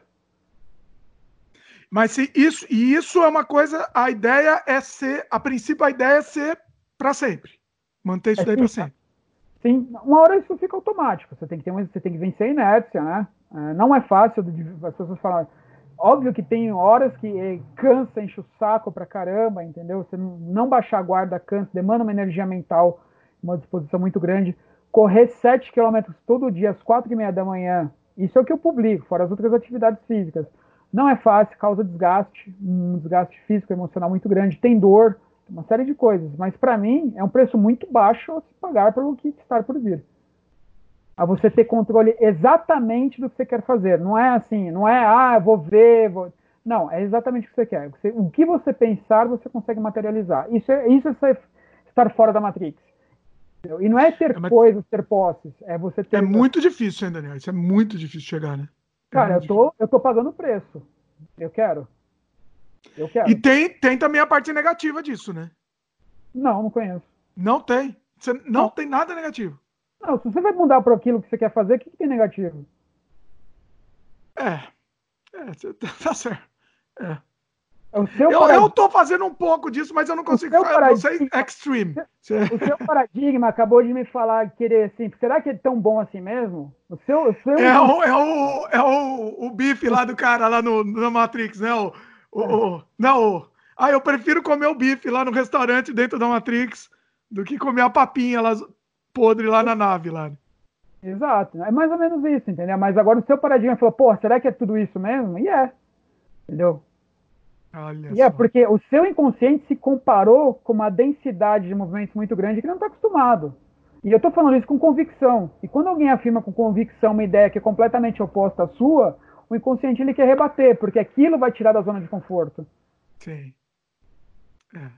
Mas se isso, e isso é uma coisa, a ideia é ser, a princípio a ideia é ser para sempre. Manter isso é, daí para sempre. Sim, uma hora isso fica automático. Você tem que ter você tem que vencer a inércia, né? É, não é fácil as pessoas falam. Óbvio que tem horas que é, cansa, enche o saco pra caramba, entendeu? Você não baixar a guarda cansa, demanda uma energia mental, uma disposição muito grande. Correr 7 quilômetros todo dia às 4 e meia da manhã, isso é o que eu publico, fora as outras atividades físicas não é fácil, causa desgaste, um desgaste físico, emocional muito grande, tem dor, uma série de coisas. Mas para mim é um preço muito baixo a se pagar pelo que está por vir. A você ter controle exatamente do que você quer fazer. Não é assim, não é, ah, eu vou ver, vou... Não, é exatamente o que você quer. O que você pensar, você consegue materializar. Isso é, isso é estar fora da Matrix. E não é ter é, coisas, ter posses, é você ter. É muito difícil, hein, Daniel? Isso é muito difícil chegar, né? Cara, eu tô, eu tô pagando preço. Eu quero. Eu quero. E tem, tem também a parte negativa disso, né? Não, não conheço. Não tem. Você não, não. tem nada negativo. Não, se você vai mudar para aquilo que você quer fazer, o que, que tem negativo? É. É, (laughs) tá certo. É. É eu, parad... eu tô fazendo um pouco disso, mas eu não consigo fazer. Paradigma... Você extreme. (laughs) O seu paradigma acabou de me falar querer assim. Será que é tão bom assim mesmo? O seu, o seu... É, o, é, o, é o, o bife lá do cara lá no, no Matrix, né? O, o, o, não, o, ah, eu prefiro comer o bife lá no restaurante dentro da Matrix do que comer a papinha lá podre lá na nave lá. Exato, é mais ou menos isso, entendeu? Mas agora o seu paradigma falou, pô, será que é tudo isso mesmo? E é, entendeu? Olha e é porque o seu inconsciente se comparou com uma densidade de movimentos muito grande que não está acostumado. E eu estou falando isso com convicção. E quando alguém afirma com convicção uma ideia que é completamente oposta à sua, o inconsciente ele quer rebater, porque aquilo vai tirar da zona de conforto. Sim. É.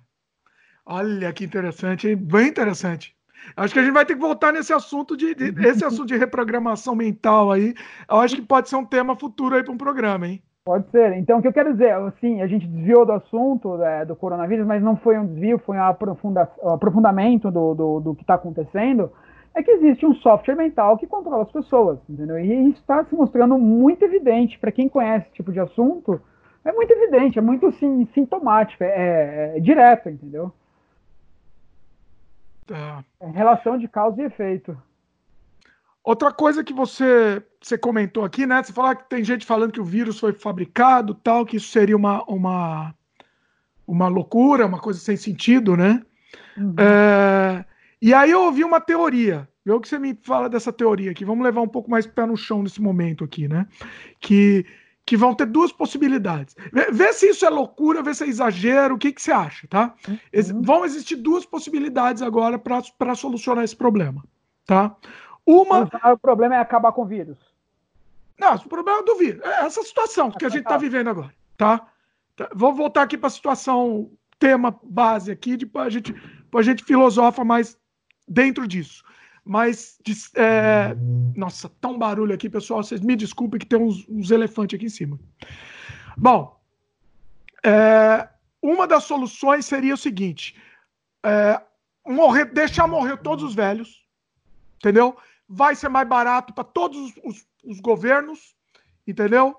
Olha que interessante, hein? bem interessante. Acho que a gente vai ter que voltar nesse assunto de, de (laughs) esse assunto de reprogramação mental aí. Eu acho que pode ser um tema futuro aí para um programa, hein? Pode ser. Então, o que eu quero dizer, assim, a gente desviou do assunto é, do coronavírus, mas não foi um desvio, foi um aprofunda aprofundamento do, do, do que está acontecendo. É que existe um software mental que controla as pessoas, entendeu? E isso está se mostrando muito evidente para quem conhece esse tipo de assunto. É muito evidente, é muito sim, sintomático, é, é, é direto, entendeu? Tá. É relação de causa e efeito. Outra coisa que você, você comentou aqui, né? Você falou que tem gente falando que o vírus foi fabricado, tal, que isso seria uma, uma, uma loucura, uma coisa sem sentido, né? Uhum. É, e aí eu ouvi uma teoria. Vê o que você me fala dessa teoria aqui. Vamos levar um pouco mais pé no chão nesse momento aqui, né? Que, que vão ter duas possibilidades. Vê, vê se isso é loucura, vê se é exagero, o que, que você acha, tá? Uhum. vão existir duas possibilidades agora para solucionar esse problema, tá? Uma. O problema é acabar com o vírus. Não, o problema é do vírus. É essa situação que a gente está vivendo agora, tá? tá? Vou voltar aqui para a situação, tema base aqui, depois a gente, a gente filosofa mais dentro disso. Mas, é... nossa, tão tá barulho aqui, pessoal. Vocês me desculpem que tem uns, uns elefantes aqui em cima. Bom, é... uma das soluções seria o seguinte: é... morrer, deixar morrer todos os velhos entendeu? Vai ser mais barato para todos os, os, os, governos, entendeu?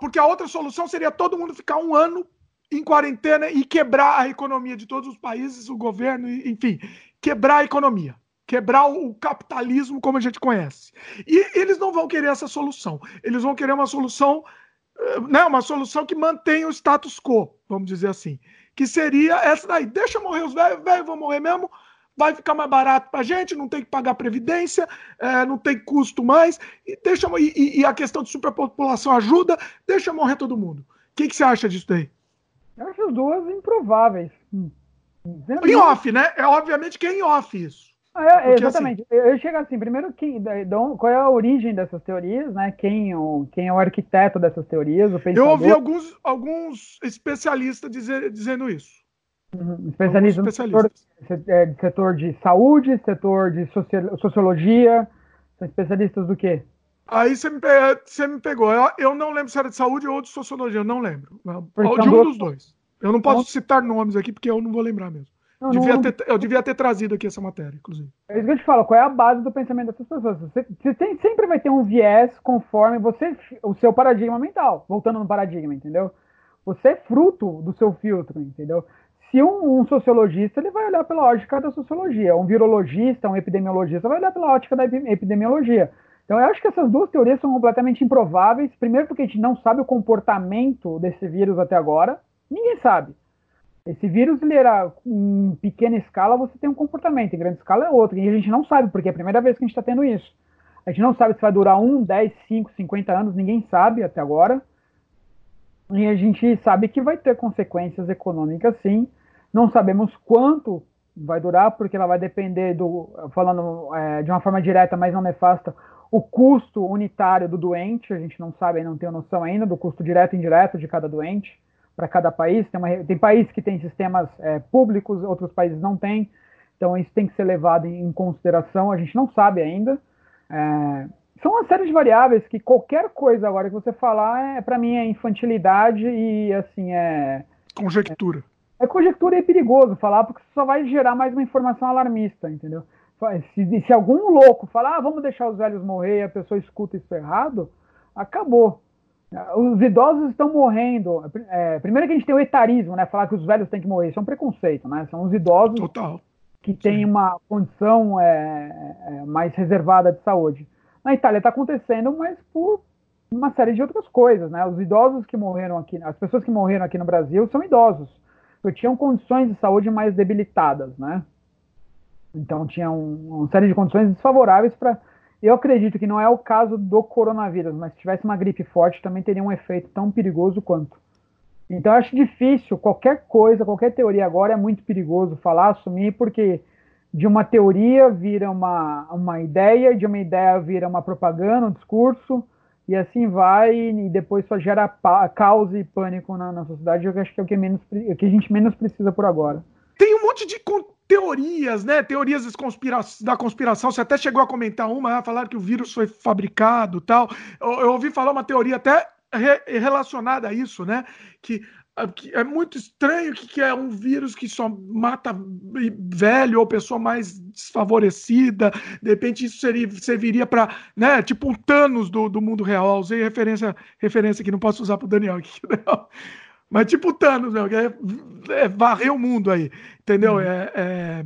Porque a outra solução seria todo mundo ficar um ano em quarentena e quebrar a economia de todos os países, o governo, enfim, quebrar a economia, quebrar o capitalismo como a gente conhece. E eles não vão querer essa solução. Eles vão querer uma solução, eh, né, uma solução que mantenha o status quo, vamos dizer assim que seria essa daí. Deixa morrer os velhos, velhos vão morrer mesmo, vai ficar mais barato para a gente, não tem que pagar previdência, é, não tem custo mais, e, deixa, e, e, a questão de superpopulação ajuda, deixa morrer todo mundo. O que, que você acha disso daí? Eu acho as duas improváveis. Hum. Em off, né? É obviamente que é em off isso. É, Porque, exatamente. Assim, eu chego assim, primeiro, quem, qual é a origem dessas teorias, né? Quem, o, quem é o arquiteto dessas teorias, o pensador. Eu ouvi alguns, alguns especialistas dizer, dizendo isso. Uhum. Especialistas no setor, é, setor, de saúde, setor de sociologia. São especialistas do quê? Aí você me, você me pegou. Eu, eu, não lembro se era de saúde ou de sociologia, eu não lembro. De um dos dois. Eu não posso citar nomes aqui porque eu não vou lembrar mesmo. Não, devia não, ter, eu devia ter trazido aqui essa matéria, inclusive. É isso que eu te falo, qual é a base do pensamento dessas pessoas? Você, você tem, sempre vai ter um viés conforme você, o seu paradigma mental, voltando no paradigma, entendeu? Você é fruto do seu filtro, entendeu? Se um, um, sociologista, ele vai olhar pela ótica da sociologia, um virologista, um epidemiologista vai olhar pela ótica da epidemiologia. Então, eu acho que essas duas teorias são completamente improváveis. Primeiro, porque a gente não sabe o comportamento desse vírus até agora. Ninguém sabe. Esse vírus, ele era em pequena escala, você tem um comportamento, em grande escala é outro. E a gente não sabe, porque é a primeira vez que a gente está tendo isso. A gente não sabe se vai durar 1, 10, 5, 50 anos, ninguém sabe até agora. E a gente sabe que vai ter consequências econômicas, sim. Não sabemos quanto vai durar, porque ela vai depender do, falando é, de uma forma direta, mas não nefasta, o custo unitário do doente. A gente não sabe, não tem noção ainda do custo direto e indireto de cada doente para cada país. Tem, uma, tem países que têm sistemas é, públicos, outros países não têm. Então isso tem que ser levado em, consideração. A gente não sabe ainda. É, são uma série de variáveis que qualquer coisa agora que você falar, é, para mim, é infantilidade e assim é conjectura. É, é conjectura e é perigoso falar porque só vai gerar mais uma informação alarmista, entendeu? Se, se algum louco falar, ah, vamos deixar os velhos morrer e a pessoa escuta isso errado, acabou. Os idosos estão morrendo. É, primeiro que a gente tem o etarismo, né? Falar que os velhos têm que morrer. Isso é um preconceito, né? São os idosos Total. que têm uma condição é, é, mais reservada de saúde. Na Itália está acontecendo, mas por uma série de outras coisas, né? Os idosos que morreram aqui, as pessoas que morreram aqui no Brasil são idosos, que tinham condições de saúde mais debilitadas, né? Então tinham uma série de condições desfavoráveis para eu acredito que não é o caso do coronavírus, mas se tivesse uma gripe forte também teria um efeito tão perigoso quanto. Então acho difícil, qualquer coisa, qualquer teoria agora é muito perigoso falar, assumir, porque de uma teoria vira uma, uma ideia, de uma ideia vira uma propaganda, um discurso, e assim vai, e depois só gera caos e pânico na, na sociedade, eu acho que é o que, menos, o que a gente menos precisa por agora. Tem um monte de teorias, né? Teorias da conspiração. Você até chegou a comentar uma, falar que o vírus foi fabricado tal. Eu, eu ouvi falar uma teoria até re, relacionada a isso, né? Que é muito estranho que, é um vírus que só mata velho ou pessoa mais desfavorecida. De repente isso seria, serviria para, né? Tipo um Thanos do, do mundo real. Eu usei referência, referência que não posso usar para o Daniel aqui. (laughs) Não. Mas tipo o Thanos, né? É, é varrer o mundo aí, entendeu? Uhum. É, é,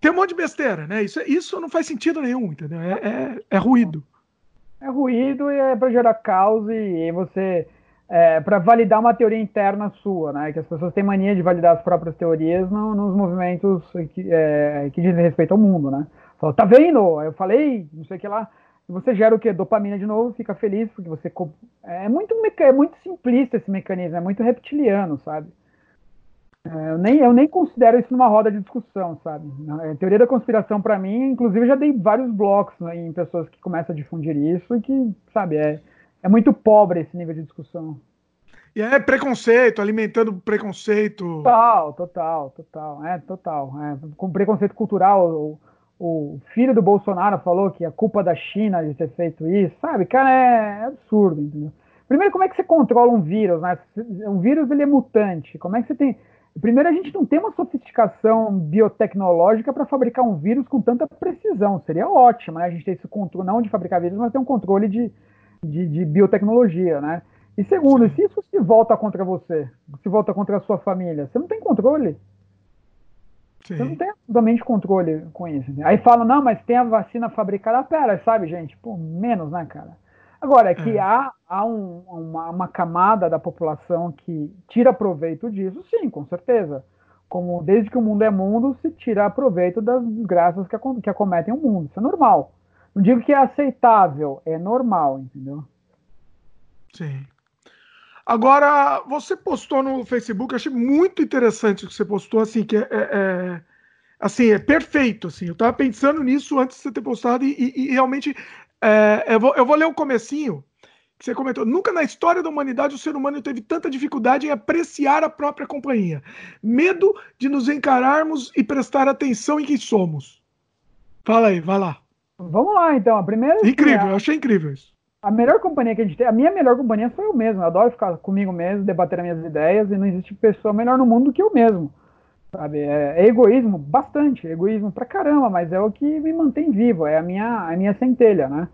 Tem um monte de besteira, né? Isso, isso não faz sentido nenhum, entendeu? É, é, é ruído. É ruído e é para gerar caos e você... É, para validar uma teoria interna sua, né? Que as pessoas têm mania de validar as próprias teorias no, nos movimentos que, é, que dizem respeito ao mundo, né? Fala, tá vendo? Eu falei, não sei o que lá você gera o que? Dopamina de novo, fica feliz, porque você. É muito, é muito simplista esse mecanismo, é muito reptiliano, sabe? É, eu, nem, eu nem considero isso numa roda de discussão, sabe? A teoria da conspiração, para mim, inclusive, eu já dei vários blocos né, em pessoas que começam a difundir isso e que, sabe, é, é muito pobre esse nível de discussão. E é preconceito, alimentando preconceito. Total, total, total. É, total. É, com preconceito cultural o filho do Bolsonaro falou que a culpa da China de ter feito isso, sabe? Cara, é, absurdo, entendeu? Primeiro, como é que você controla um vírus, né? Um vírus, ele é mutante. Como é que você tem... Primeiro, a gente não tem uma sofisticação biotecnológica para fabricar um vírus com tanta precisão. Seria ótimo, né? A gente ter esse controle, não de fabricar vírus, mas ter um controle de, de, de biotecnologia, né? E segundo, Sim. se isso se volta contra você, se volta contra a sua família, você não tem controle. Sim. Você não tem absolutamente controle com isso. Aí falam, não, mas tem a vacina fabricada. Pera, sabe, gente? Pô, menos, né, cara? Agora, é que é. há, há um, uma, uma, camada da população que tira proveito disso, sim, com certeza. Como desde que o mundo é mundo, se tira proveito das desgraças que, que acometem o mundo. Isso é normal. Não digo que é aceitável, é normal, entendeu? Sim. Agora, você postou no Facebook, achei muito interessante o que você postou, assim, que é, é, é assim, é perfeito, assim. Eu estava pensando nisso antes de você ter postado e, e, e realmente é, eu, vou, eu vou ler o comecinho que você comentou. Nunca na história da humanidade o ser humano teve tanta dificuldade em apreciar a própria companhia. Medo de nos encararmos e prestar atenção em quem somos. Fala aí, vai lá. Vamos lá, então. A primeira. Incrível, eu achei incrível isso. A melhor companhia que a gente tem, a minha melhor companhia sou eu mesmo. Eu adoro ficar comigo mesmo, debater as minhas ideias, e não existe pessoa melhor no mundo do que eu mesmo. Sabe? É, é, egoísmo, bastante, egoísmo pra caramba, mas é o que me mantém vivo, é a minha, a minha centelha, né?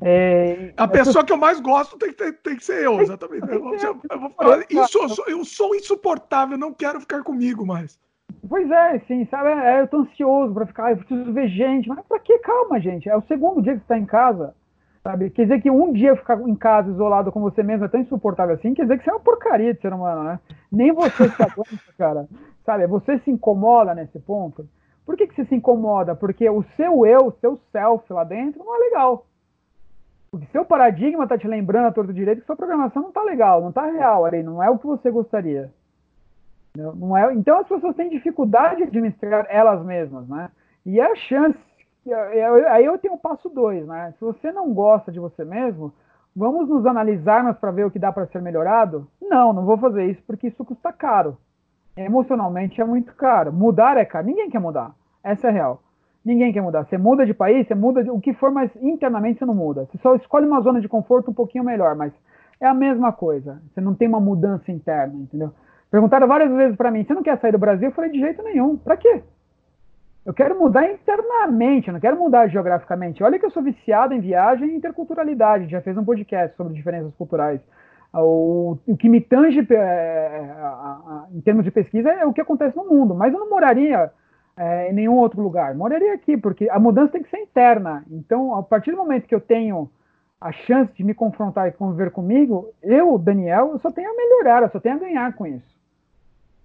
É, a pessoa que eu mais gosto tem que, tem, tem que ser eu, exatamente. Eu, vou, eu vou falar, isso, eu, sou, eu sou insuportável, não quero ficar comigo mais. Pois é, sim, sabe? É, eu tô ansioso pra ficar, eu preciso ver gente, mas pra que? Calma, gente. É o segundo dia que você tá em casa, sabe? Quer dizer que um dia ficar em casa isolado com você mesmo é tão insuportável assim, quer dizer que você é uma porcaria de ser humano, né? Nem você se (laughs) aguenta, cara. Sabe? Você se incomoda nesse ponto. Por que, que você se incomoda? Porque o seu eu, o seu self lá dentro não é legal. Porque seu paradigma está te lembrando a torta direito que sua programação não está legal, não está real ali, não é o que você gostaria. Não é, então as pessoas têm dificuldade de administrar elas mesmas, né? E a chance, aí eu tenho o passo dois, né? Se você não gosta de você mesmo, vamos nos analisarmos para ver o que dá para ser melhorado? Não, não vou fazer isso porque isso custa caro emocionalmente é muito caro. Mudar é caro. Ninguém quer mudar. Essa é real. Ninguém quer mudar. Você muda de país, você muda de, o que for, mas internamente você não muda. Você só escolhe uma zona de conforto um pouquinho melhor, mas é a mesma coisa. Você não tem uma mudança interna, entendeu? Perguntaram várias vezes para mim: você não quer sair do Brasil? Eu falei: de jeito nenhum. Para quê? Eu quero mudar internamente, eu não quero mudar geograficamente. Olha que eu sou viciado em viagem e interculturalidade. Já fez um podcast sobre diferenças culturais. O, o que me tange é, é em termos de pesquisa é o que acontece no mundo, mas eu não moraria é, em nenhum outro lugar. Moraria aqui, porque a mudança tem que ser interna. Então, a partir do momento que eu tenho a chance de me confrontar e conviver comigo, eu, Daniel, eu só tenho a melhorar, eu só tenho a ganhar com isso.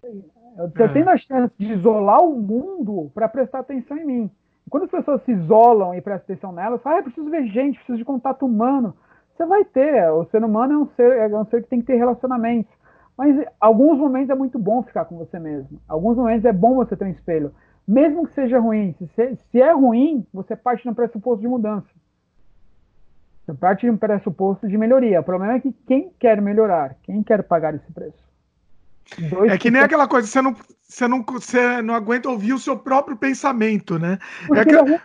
Eu, é. tenho a chance de isolar o mundo para prestar atenção em mim. Quando as pessoas se isolam e prestam atenção nelas, ah, eu preciso ver gente, preciso de contato humano. Você vai ter. O ser humano é um ser, é um ser que tem que ter relacionamentos. Mas alguns momentos é muito bom ficar com você mesmo. Alguns momentos é bom você ter um espelho. Mesmo que seja ruim. Se, se é ruim, você parte no pressuposto de mudança. Você parte de um pressuposto de melhoria. O problema é que quem quer melhorar? Quem quer pagar esse preço? Dois é que nem aquela coisa, você não, você, não, você não aguenta ouvir o seu próprio pensamento, né? é, que... é,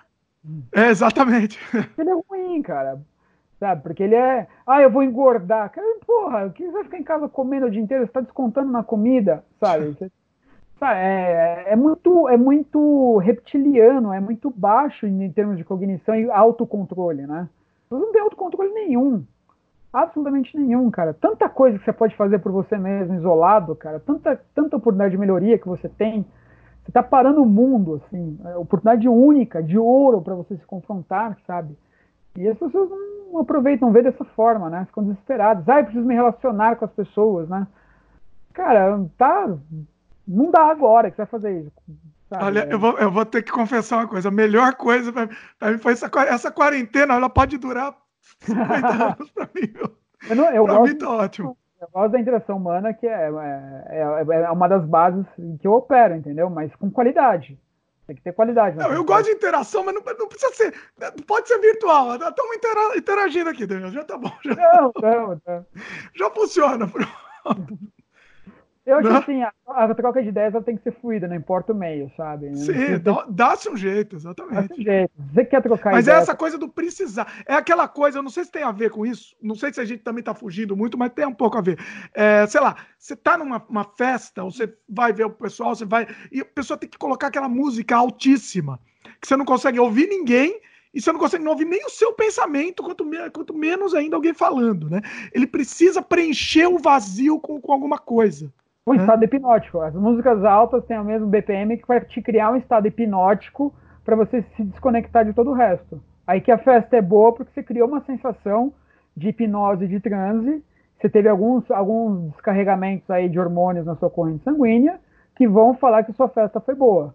é, exatamente. Ele é ruim, cara sabe? Porque ele é, ah, eu vou engordar. Cara, porra, que você vai ficar em casa comendo o dia inteiro? Você está descontando na comida, sabe? (laughs) Você, sabe é, é, muito, é muito reptiliano, é muito baixo em, em termos de cognição e autocontrole, né? Você não tem autocontrole nenhum. Absolutamente nenhum, cara. Tanta coisa que você pode fazer por você mesmo, isolado, cara. Tanta, tanta oportunidade de melhoria que você tem. Você está parando o mundo, assim. É, oportunidade única, de ouro para você se confrontar, sabe? E as pessoas não aproveitam ver dessa forma, né? Ficam desesperadas. Ah, preciso me relacionar com as pessoas, né? Cara, tá. Não dá agora que você vai fazer isso. Sabe? Olha, eu vou, eu vou ter que confessar uma coisa. A melhor coisa para mim foi essa, essa quarentena. Ela pode durar 50 anos mim. Eu, não, eu pra gosto, mim tá ótimo. Eu gosto da interação humana, que é, é, é, é uma das bases que eu opero, entendeu? Mas com qualidade. Tem que ter qualidade. Não, eu gosto de interação, mas não, não, precisa ser. Pode ser virtual. Estamos interagindo aqui, Daniel. Já tá bom. Já, não, não, não. já funciona. (laughs) Eu acho que assim, a, a, troca de ideias ela tem que ser fluida, não importa o meio, sabe? Sim, dá-se um jeito, exatamente. Dá-se um jeito. Você quer trocar Mas é essa coisa do precisar. É aquela coisa, eu não sei se tem a ver com isso, não sei se a gente também tá fugindo muito, mas tem um pouco a ver. É, sei lá, você tá numa festa, ou você vai ver o pessoal, você vai. E a pessoa tem que colocar aquela música altíssima, que você não consegue ouvir ninguém e você não consegue não ouvir nem o seu pensamento, quanto, quanto menos ainda alguém falando, né? Ele precisa preencher o vazio com, com alguma coisa. Um estado hipnótico. As músicas altas têm o mesmo BPM que vai te criar um estado hipnótico para você se desconectar de todo o resto. Aí que a festa é boa porque você criou uma sensação de hipnose, de transe. Você teve alguns, alguns descarregamentos aí de hormônios na sua corrente sanguínea que vão falar que sua festa foi boa.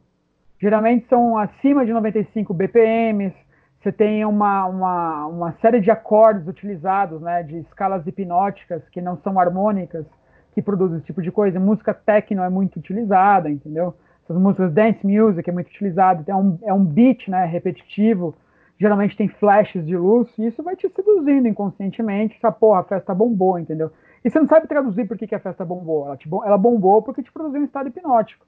Geralmente são acima de 95 BPMs. Você tem uma, uma, uma série de acordes utilizados, né, de escalas hipnóticas que não são harmônicas que produz esse tipo de coisa. Música techno é muito utilizada, entendeu? Essas músicas dance music é muito utilizado. É um, é um beat, né, repetitivo. Geralmente tem flashes de luz e isso vai te seduzindo inconscientemente. Essa porra, a festa bombou, entendeu? E você não sabe traduzir por que, que a festa bombou. Ela, te, ela bombou porque te produziu um estado hipnótico.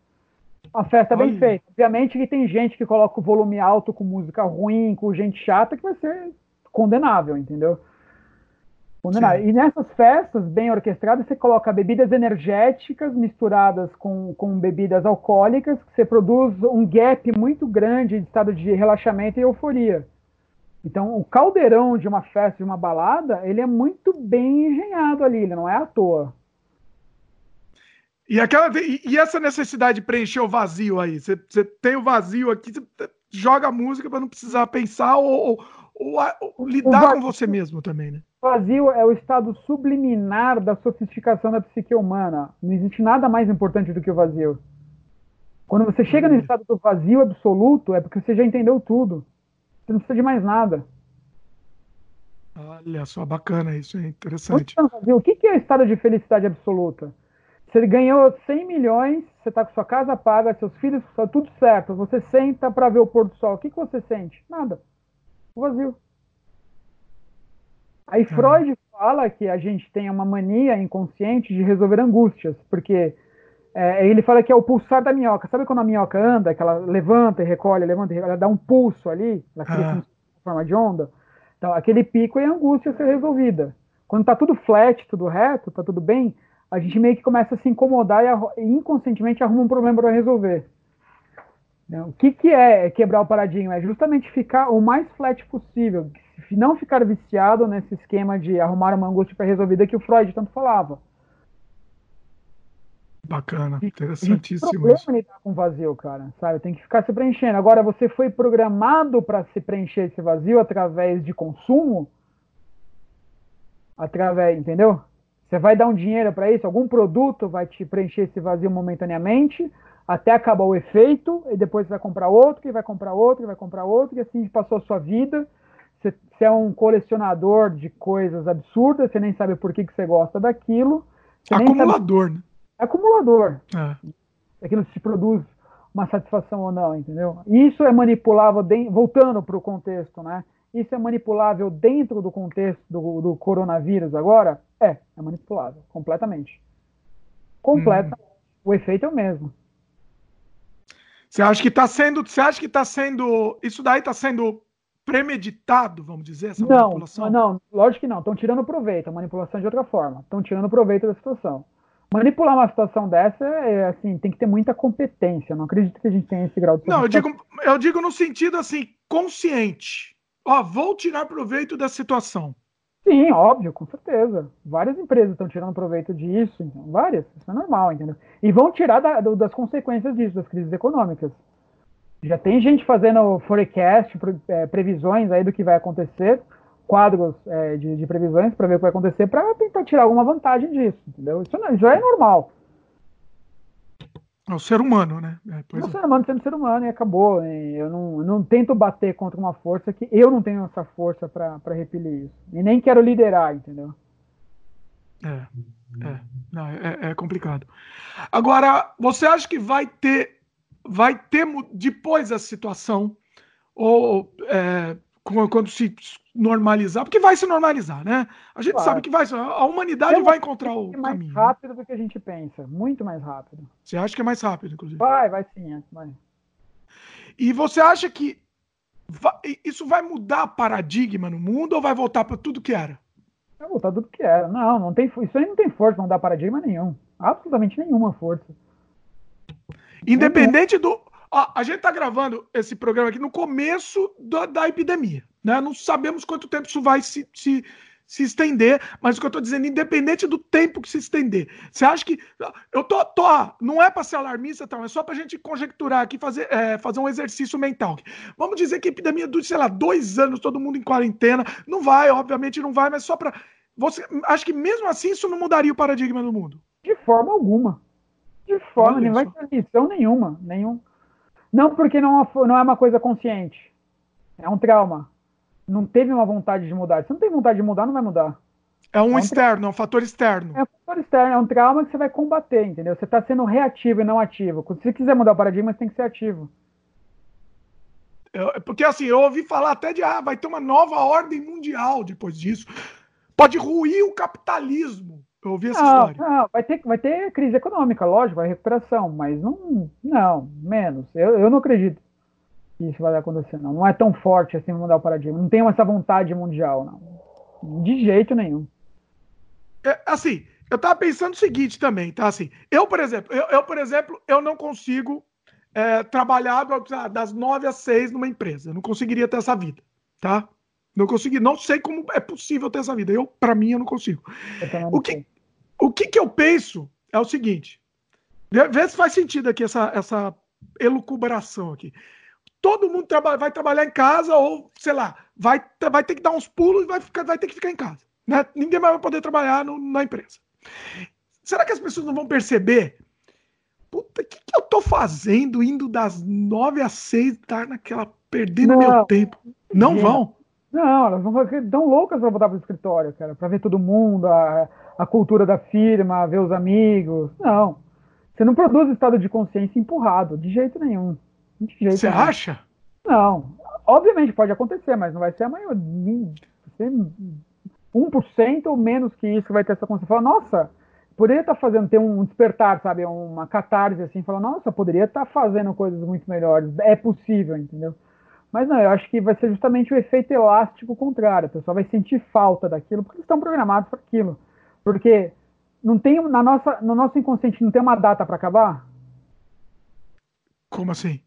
A festa é bem feita. Obviamente que tem gente que coloca o volume alto com música ruim, com gente chata, que vai ser condenável, entendeu? E nessas festas bem orquestradas, você coloca bebidas energéticas misturadas com, com bebidas alcoólicas, que você produz um gap muito grande de estado de relaxamento e euforia. Então, o caldeirão de uma festa, de uma balada, ele é muito bem engenhado ali, ele não é à toa. E, aquela, e, e essa necessidade de preencher o vazio aí? Você, você tem o vazio aqui, você joga a música para não precisar pensar ou, ou, ou lidar com você mesmo também, né? vazio é o estado subliminar da sofisticação da psique humana. Não existe nada mais importante do que o vazio. Quando você chega no estado do vazio absoluto, é porque você já entendeu tudo. Você não precisa de mais nada. Olha só, bacana isso, é interessante. O que é o estado de felicidade absoluta? Você ganhou 100 milhões, você está com sua casa paga, seus filhos, tá tudo certo. Você senta para ver o pôr do sol. O que, que você sente? Nada. Vazio. Aí tá. Freud fala que a gente tem uma mania inconsciente de resolver angústias, porque é, ele fala que é o pulsar da minhoca. Sabe quando a minhoca anda, que ela levanta e recolhe, levanta e recolhe, ela dá um pulso ali, ela cria ah. forma de onda? Então, aquele pico é a angústia ser resolvida. Quando tá tudo flat, tudo reto, tá tudo bem, a gente meio que começa a se incomodar e, e inconscientemente arruma um problema para resolver. O que, que é quebrar o paradigma? É justamente ficar o mais flat possível, não ficar viciado nesse esquema de arrumar uma angústia para resolvida que o Freud tanto falava. Bacana, interessantíssimo. Tem problema lidar com vazio, cara, sabe? Tem que ficar se preenchendo. Agora, você foi programado para se preencher esse vazio através de consumo? Através, entendeu? Você vai dar um dinheiro para isso? Algum produto vai te preencher esse vazio momentaneamente? Até acabar o efeito, e depois você vai comprar outro, que vai comprar outro, que vai comprar outro, e assim passou a sua vida. Você, você, é um colecionador de coisas absurdas, você nem sabe por que, que você gosta daquilo. Acumulador, sabe... né? Acumulador. É. Aquilo se produz uma satisfação ou não, entendeu? Isso é manipulável, de... voltando para o contexto, né? Isso é manipulável dentro do contexto do, do coronavírus agora? É, é manipulável, completamente. Completamente. Hum. O efeito é o mesmo. Você acha que está sendo. Você acha que está sendo. Isso daí está sendo premeditado, vamos dizer, essa não, manipulação? Não, lógico que não. Estão tirando proveito, a manipulação de outra forma. Estão tirando proveito da situação. Manipular uma situação dessa é assim, tem que ter muita competência. Não acredito que a gente tenha esse grau de Não, eu digo, eu digo no sentido assim, consciente. Ó, vou tirar proveito da situação. Sim, óbvio, com certeza. Várias empresas estão tirando proveito disso, então, várias, isso é normal, entendeu? E vão tirar da, do, das consequências disso, das crises econômicas. Já tem gente fazendo forecast, é, previsões aí do que vai acontecer, quadros é, de, de, previsões para ver o que vai acontecer, para tentar tirar alguma vantagem disso, entendeu? Isso já é normal. É o ser humano, né? É, é o é. ser humano sendo ser humano e acabou. E eu, não, não tento bater contra uma força que eu não tenho essa força para repelir isso. E nem quero liderar, entendeu? É, é, não, é, é complicado. Agora, você acha que vai ter, vai ter depois da situação, ou é, quando se normalizar, porque vai se normalizar, né? A gente vai. sabe que vai, a humanidade vai encontrar o é mais caminho. Mais rápido do que a gente pensa, muito mais rápido. Você acha que é mais rápido, inclusive? Vai, vai sim, é, vai. E você acha que isso vai mudar paradigma no mundo ou vai voltar para tudo que era? Vai voltar tudo que era. Não, não tem, isso aí não tem força, não dá paradigma nenhum. Absolutamente nenhuma força. Independente do, Ó, a gente tá gravando esse programa aqui no começo da, da epidemia, né? Não sabemos quanto tempo isso vai se, se, se estender, mas o que eu tô dizendo, independente do tempo que se estender. Você acha que. Eu tô. tô não é para ser alarmista, tal, é só pra gente conjecturar aqui, fazer, é, fazer um exercício mental. Vamos dizer que a epidemia dure, sei lá, dois anos, todo mundo em quarentena. Não vai, obviamente não vai, mas só para. Você acha que mesmo assim isso não mudaria o paradigma do mundo? De forma alguma. De forma, não vai ter lição nenhuma. Nenhum. Não porque não, não é uma coisa consciente. É um trauma. Não teve uma vontade de mudar. Se não tem vontade de mudar, não vai mudar. É um, é um externo, é um fator externo. É um fator externo, é um trauma que você vai combater, entendeu? Você está sendo reativo e não ativo. Se você quiser mudar o paradigma, você tem que ser ativo. Eu, porque assim, eu ouvi falar até de ah, vai ter uma nova ordem mundial depois disso. Pode ruir o capitalismo. Eu ouvi essa não, história. Não, vai ter, vai ter crise econômica, lógico, vai recuperação, mas não, não, menos. Eu, eu não acredito que isso vai acontecer, não. Não é tão forte assim mudar o paradigma. Não tem essa vontade mundial, não. De jeito nenhum. É, assim, eu tava pensando o seguinte também, tá? Assim, eu, por exemplo, eu, eu por exemplo, eu não consigo é, trabalhar das nove às seis numa empresa. Eu não conseguiria ter essa vida, tá? Não consegui, não sei como é possível ter essa vida. Eu, para mim, eu não consigo. Eu o que, o que, que eu penso é o seguinte: vê se faz sentido aqui essa, essa elucubração aqui. Todo mundo traba vai trabalhar em casa ou, sei lá, vai, vai ter que dar uns pulos e vai, ficar, vai ter que ficar em casa. Né? Ninguém mais vai poder trabalhar no, na empresa. Será que as pessoas não vão perceber? Puta, o que, que eu tô fazendo indo das nove às seis, estar naquela. perdendo não, meu tempo? Não vão. Não, elas vão ficar tão loucas para voltar para o escritório, cara, para ver todo mundo, a, a cultura da firma, ver os amigos. Não. Você não produz estado de consciência empurrado, de jeito nenhum. De jeito Você nenhum. acha? Não. Obviamente pode acontecer, mas não vai ser a maioria. 1% ou menos que isso que vai ter essa consciência. Fala, nossa, poderia estar tá fazendo, ter um despertar, sabe? Uma catarse assim, falar, nossa, poderia estar tá fazendo coisas muito melhores. É possível, entendeu? Mas não, eu acho que vai ser justamente o efeito elástico contrário. A pessoa vai sentir falta daquilo, porque eles estão programados para aquilo. Porque não tem na nossa, no nosso inconsciente não tem uma data para acabar? Como assim?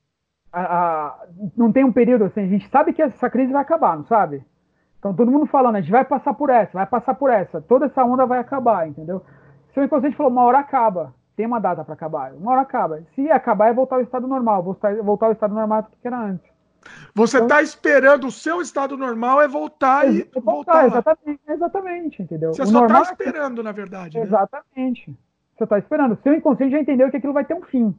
A, a, não tem um período assim, a gente sabe que essa crise vai acabar, não sabe? Então todo mundo falando, a gente vai passar por essa, vai passar por essa, toda essa onda vai acabar, entendeu? Seu inconsciente falou, uma hora acaba, tem uma data para acabar, uma hora acaba. Se acabar é voltar ao estado normal, voltar, voltar ao estado normal do que era antes. Você está então, esperando o seu estado normal é voltar e voltar. voltar exatamente, exatamente, entendeu? Você o só está é esperando, é... na verdade. Né? Exatamente. Você está esperando. O seu inconsciente já entendeu que aquilo vai ter um fim.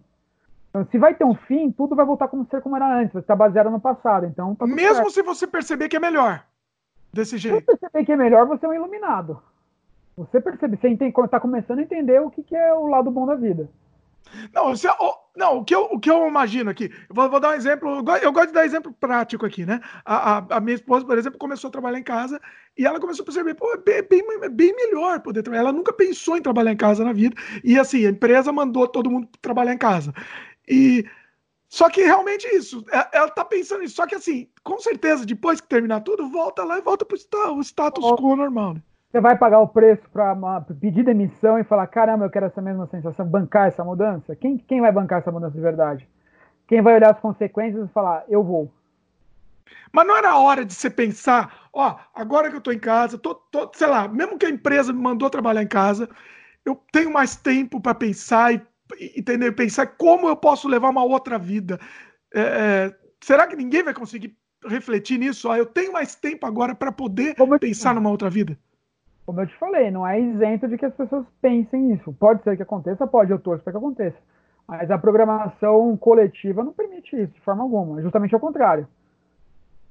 Então, se vai ter um fim, tudo vai voltar como ser como era antes. Você está baseado no passado. Então, tá Mesmo certo. se você perceber que é melhor. Desse jeito. Se você perceber que é melhor, você é um iluminado. Você percebe, você está começando a entender o que, que é o lado bom da vida. Não, você, não, o que eu, o que eu imagino aqui, eu vou, vou dar um exemplo, eu gosto de dar exemplo prático aqui, né? A, a, a, minha esposa, por exemplo, começou a trabalhar em casa e ela começou a perceber, pô, é bem, bem, bem melhor poder trabalhar. Ela nunca pensou em trabalhar em casa na vida e assim, a empresa mandou todo mundo trabalhar em casa. E só que realmente isso, é, ela tá pensando nisso, só que assim, com certeza, depois que terminar tudo, volta lá e volta pro status quo normal, né? Você vai pagar o preço para pedir demissão e falar: caramba, eu quero essa mesma sensação, bancar essa mudança? Quem, quem vai bancar essa mudança de verdade? Quem vai olhar as consequências e falar: eu vou? Mas não era hora de você pensar: ó, agora que eu estou em casa, tô, tô, sei lá, mesmo que a empresa me mandou trabalhar em casa, eu tenho mais tempo para pensar e entender, pensar como eu posso levar uma outra vida. É, é, será que ninguém vai conseguir refletir nisso? Ó, eu tenho mais tempo agora para poder pensar numa outra vida como eu te falei, não é isento de que as pessoas pensem isso. Pode ser que aconteça, pode, eu torço para que aconteça. Mas a programação coletiva não permite isso de forma alguma, justamente ao contrário.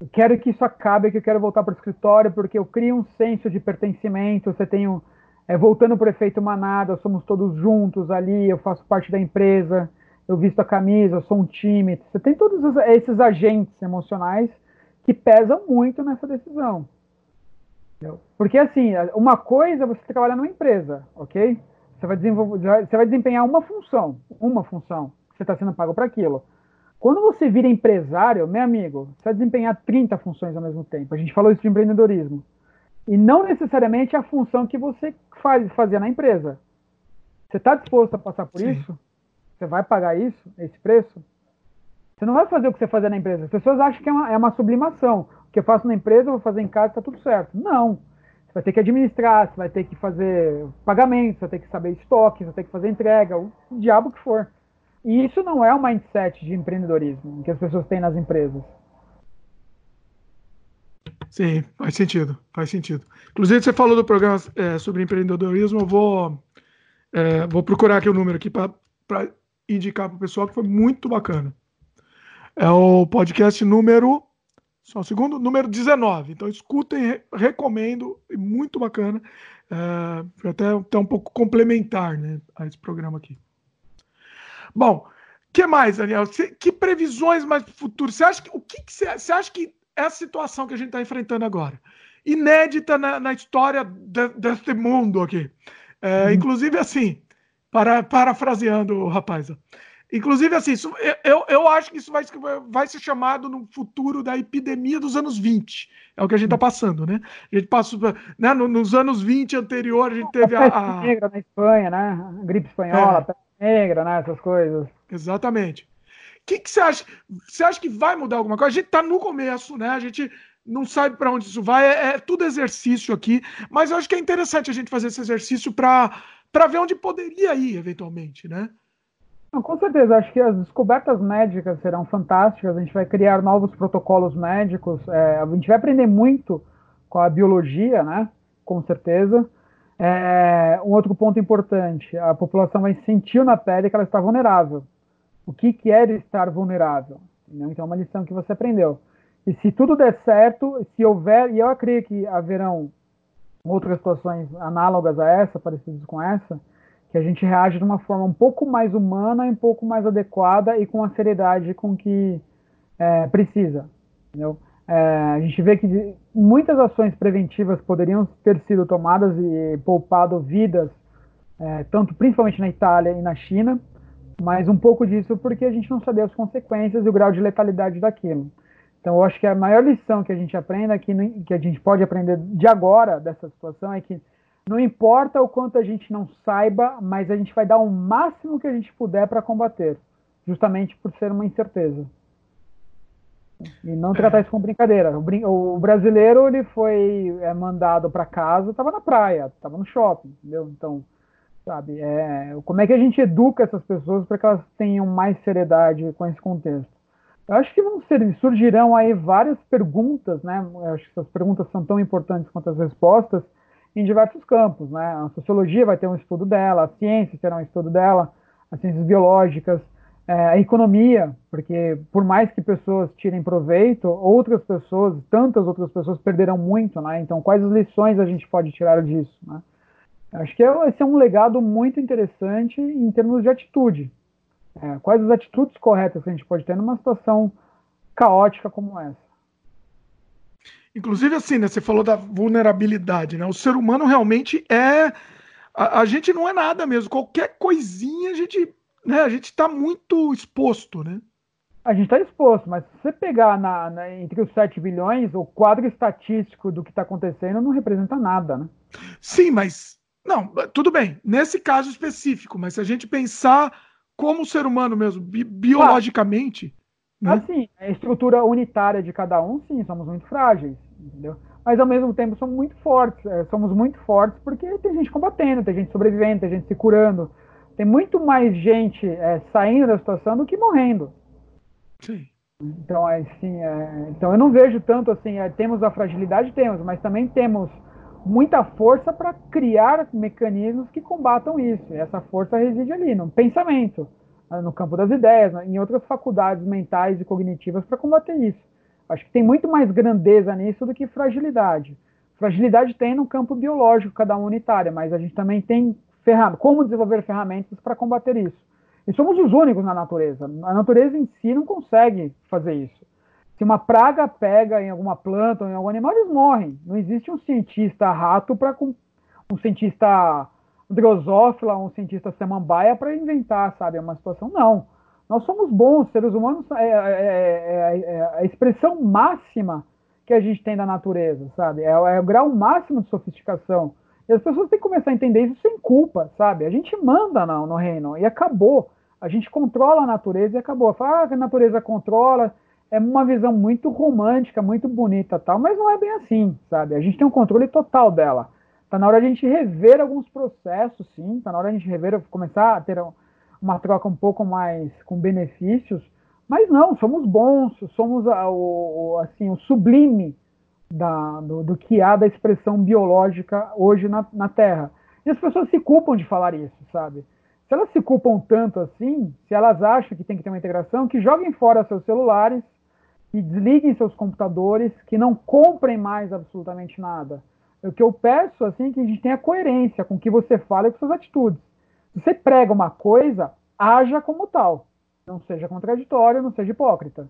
Eu quero que isso acabe, que eu quero voltar para o escritório, porque eu crio um senso de pertencimento, você tem um, é, voltando para o efeito manada, somos todos juntos ali, eu faço parte da empresa, eu visto a camisa, eu sou um time. Você tem todos esses agentes emocionais que pesam muito nessa decisão. Porque, assim, uma coisa é você trabalhar numa empresa, ok? Você vai, desenvolver, você vai desempenhar uma função, uma função, você está sendo pago para aquilo. Quando você vira empresário, meu amigo, você vai desempenhar 30 funções ao mesmo tempo. A gente falou isso de empreendedorismo. E não necessariamente a função que você faz, fazia na empresa. Você está disposto a passar por Sim. isso? Você vai pagar isso, esse preço? Você não vai fazer o que você fazia na empresa. As pessoas acham que é uma, é uma sublimação. O que eu faço na empresa, eu vou fazer em casa, está tudo certo. Não. Você vai ter que administrar, você vai ter que fazer pagamentos, você vai ter que saber estoque, você vai ter que fazer entrega, o diabo que for. E isso não é o mindset de empreendedorismo que as pessoas têm nas empresas. Sim, faz sentido, faz sentido. Inclusive, você falou do programa é, sobre empreendedorismo, eu vou, é, vou procurar aqui o número aqui para indicar para o pessoal que foi muito bacana. É o podcast número só um segundo, número 19. Então escutem, recomendo, muito bacana. É, até, até um pouco complementar né, a esse programa aqui. Bom, que mais, Daniel? que previsões mais para o futuro? Você acha que, o que, você, acha que é a situação que a gente está enfrentando agora? Inédita na, na história de, deste mundo aqui. É, hum. Inclusive, assim, para, parafraseando o rapaz. Inclusive, assim, isso, eu, eu acho que isso vai, vai ser chamado no futuro da epidemia dos anos 20. É o que a gente está passando, né? A gente passou, né, nos anos 20 anterior, a gente teve a. a... negra na Espanha, né? A gripe espanhola, é. a peste negra, né? Essas coisas. Exatamente. O que, que você acha? Você acha que vai mudar alguma coisa? A gente está no começo, né? A gente não sabe para onde isso vai, é, é, tudo exercício aqui, mas eu acho que é interessante a gente fazer esse exercício para ver onde poderia ir, eventualmente, né? Não, com certeza, acho que as descobertas médicas serão fantásticas. A gente vai criar novos protocolos médicos. É, a gente vai aprender muito com a biologia, né? Com certeza. É, um outro ponto importante: a população vai sentir na pele que ela está vulnerável. O que, que é estar vulnerável? Então, é uma lição que você aprendeu. E se tudo der certo, se houver, e eu acredito que haverão outras situações análogas a essa, parecidas com essa, que a gente reage de uma forma um pouco mais humana, um pouco mais adequada e com a seriedade com que é, precisa. Entendeu? É, a gente vê que muitas ações preventivas poderiam ter sido tomadas e poupado vidas, é, tanto principalmente na Itália e na China, mas um pouco disso porque a gente não sabia as consequências e o grau de letalidade daquilo. Então, eu acho que a maior lição que a gente aprende, que a gente pode aprender de agora dessa situação, é que não importa o quanto a gente não saiba, mas a gente vai dar o máximo que a gente puder para combater, justamente por ser uma incerteza. E não tratar isso com brincadeira. O, brin o brasileiro ele foi é, mandado para casa, estava na praia, estava no shopping, entendeu? Então, sabe, é, como é que a gente educa essas pessoas para que elas tenham mais seriedade com esse contexto? Eu acho que vão ser, surgirão aí várias perguntas, né? Eu acho que essas perguntas são tão importantes quanto as respostas em diversos campos. Né? A sociologia vai ter um estudo dela, a ciência terá um estudo dela, as ciências biológicas, é, a economia, porque por mais que pessoas tirem proveito, outras pessoas, tantas outras pessoas perderão muito, né? Então, quais as lições a gente pode tirar disso, né? Acho que esse é um legado muito interessante em termos de atitude. É, quais as atitudes corretas que a gente pode ter numa situação caótica como essa? Inclusive, assim, né? Você falou da vulnerabilidade, né? O ser humano realmente é. A, a gente não é nada mesmo. Qualquer coisinha a gente. Né, a gente está muito exposto, né? A gente está exposto, mas se você pegar na, na, entre os 7 bilhões, o quadro estatístico do que está acontecendo não representa nada, né? Sim, mas. Não, tudo bem, nesse caso específico, mas se a gente pensar como ser humano mesmo, bi biologicamente. Né? Assim, a estrutura unitária de cada um, sim, somos muito frágeis, entendeu? Mas ao mesmo tempo somos muito fortes. É, somos muito fortes porque tem gente combatendo, tem gente sobrevivendo, tem gente se curando. Tem muito mais gente é, saindo da situação do que morrendo. Sim. Então, assim, é, então eu não vejo tanto assim, é, temos a fragilidade, temos, mas também temos muita força para criar mecanismos que combatam isso. E essa força reside ali, no pensamento no campo das ideias, em outras faculdades mentais e cognitivas para combater isso. Acho que tem muito mais grandeza nisso do que fragilidade. Fragilidade tem no campo biológico, cada um unitária, mas a gente também tem ferramentas, como desenvolver ferramentas para combater isso. E somos os únicos na natureza. A natureza em si não consegue fazer isso. Se uma praga pega em alguma planta ou em algum animal, eles morrem. Não existe um cientista rato para um cientista drosófila, um cientista samambaia para inventar, sabe, uma situação. Não. Nós somos bons, seres humanos é, é, é, é, a expressão máxima que a gente tem da natureza, sabe? É, o grau máximo de sofisticação. E as pessoas têm que começar a entender isso sem culpa, sabe? A gente manda no, no reino e acabou. A gente controla a natureza e acabou. Fala, ah, a natureza controla. É uma visão muito romântica, muito bonita tal, mas não é bem assim, sabe? A gente tem um controle total dela. Tá na hora de a gente rever alguns processos, sim. Tá na hora de a gente rever, começar a ter uma troca um pouco mais com benefícios. Mas não, somos bons, somos o, assim, o sublime da, do, do, que há da expressão biológica hoje na, na Terra. E as pessoas se culpam de falar isso, sabe? Se elas se culpam tanto assim, se elas acham que tem que ter uma integração, que joguem fora seus celulares, que desliguem seus computadores, que não comprem mais absolutamente nada. O que eu peço assim é que a gente tenha coerência com o que você fala e com suas atitudes. Se você prega uma coisa, haja como tal. Não seja contraditório, não seja hipócrita.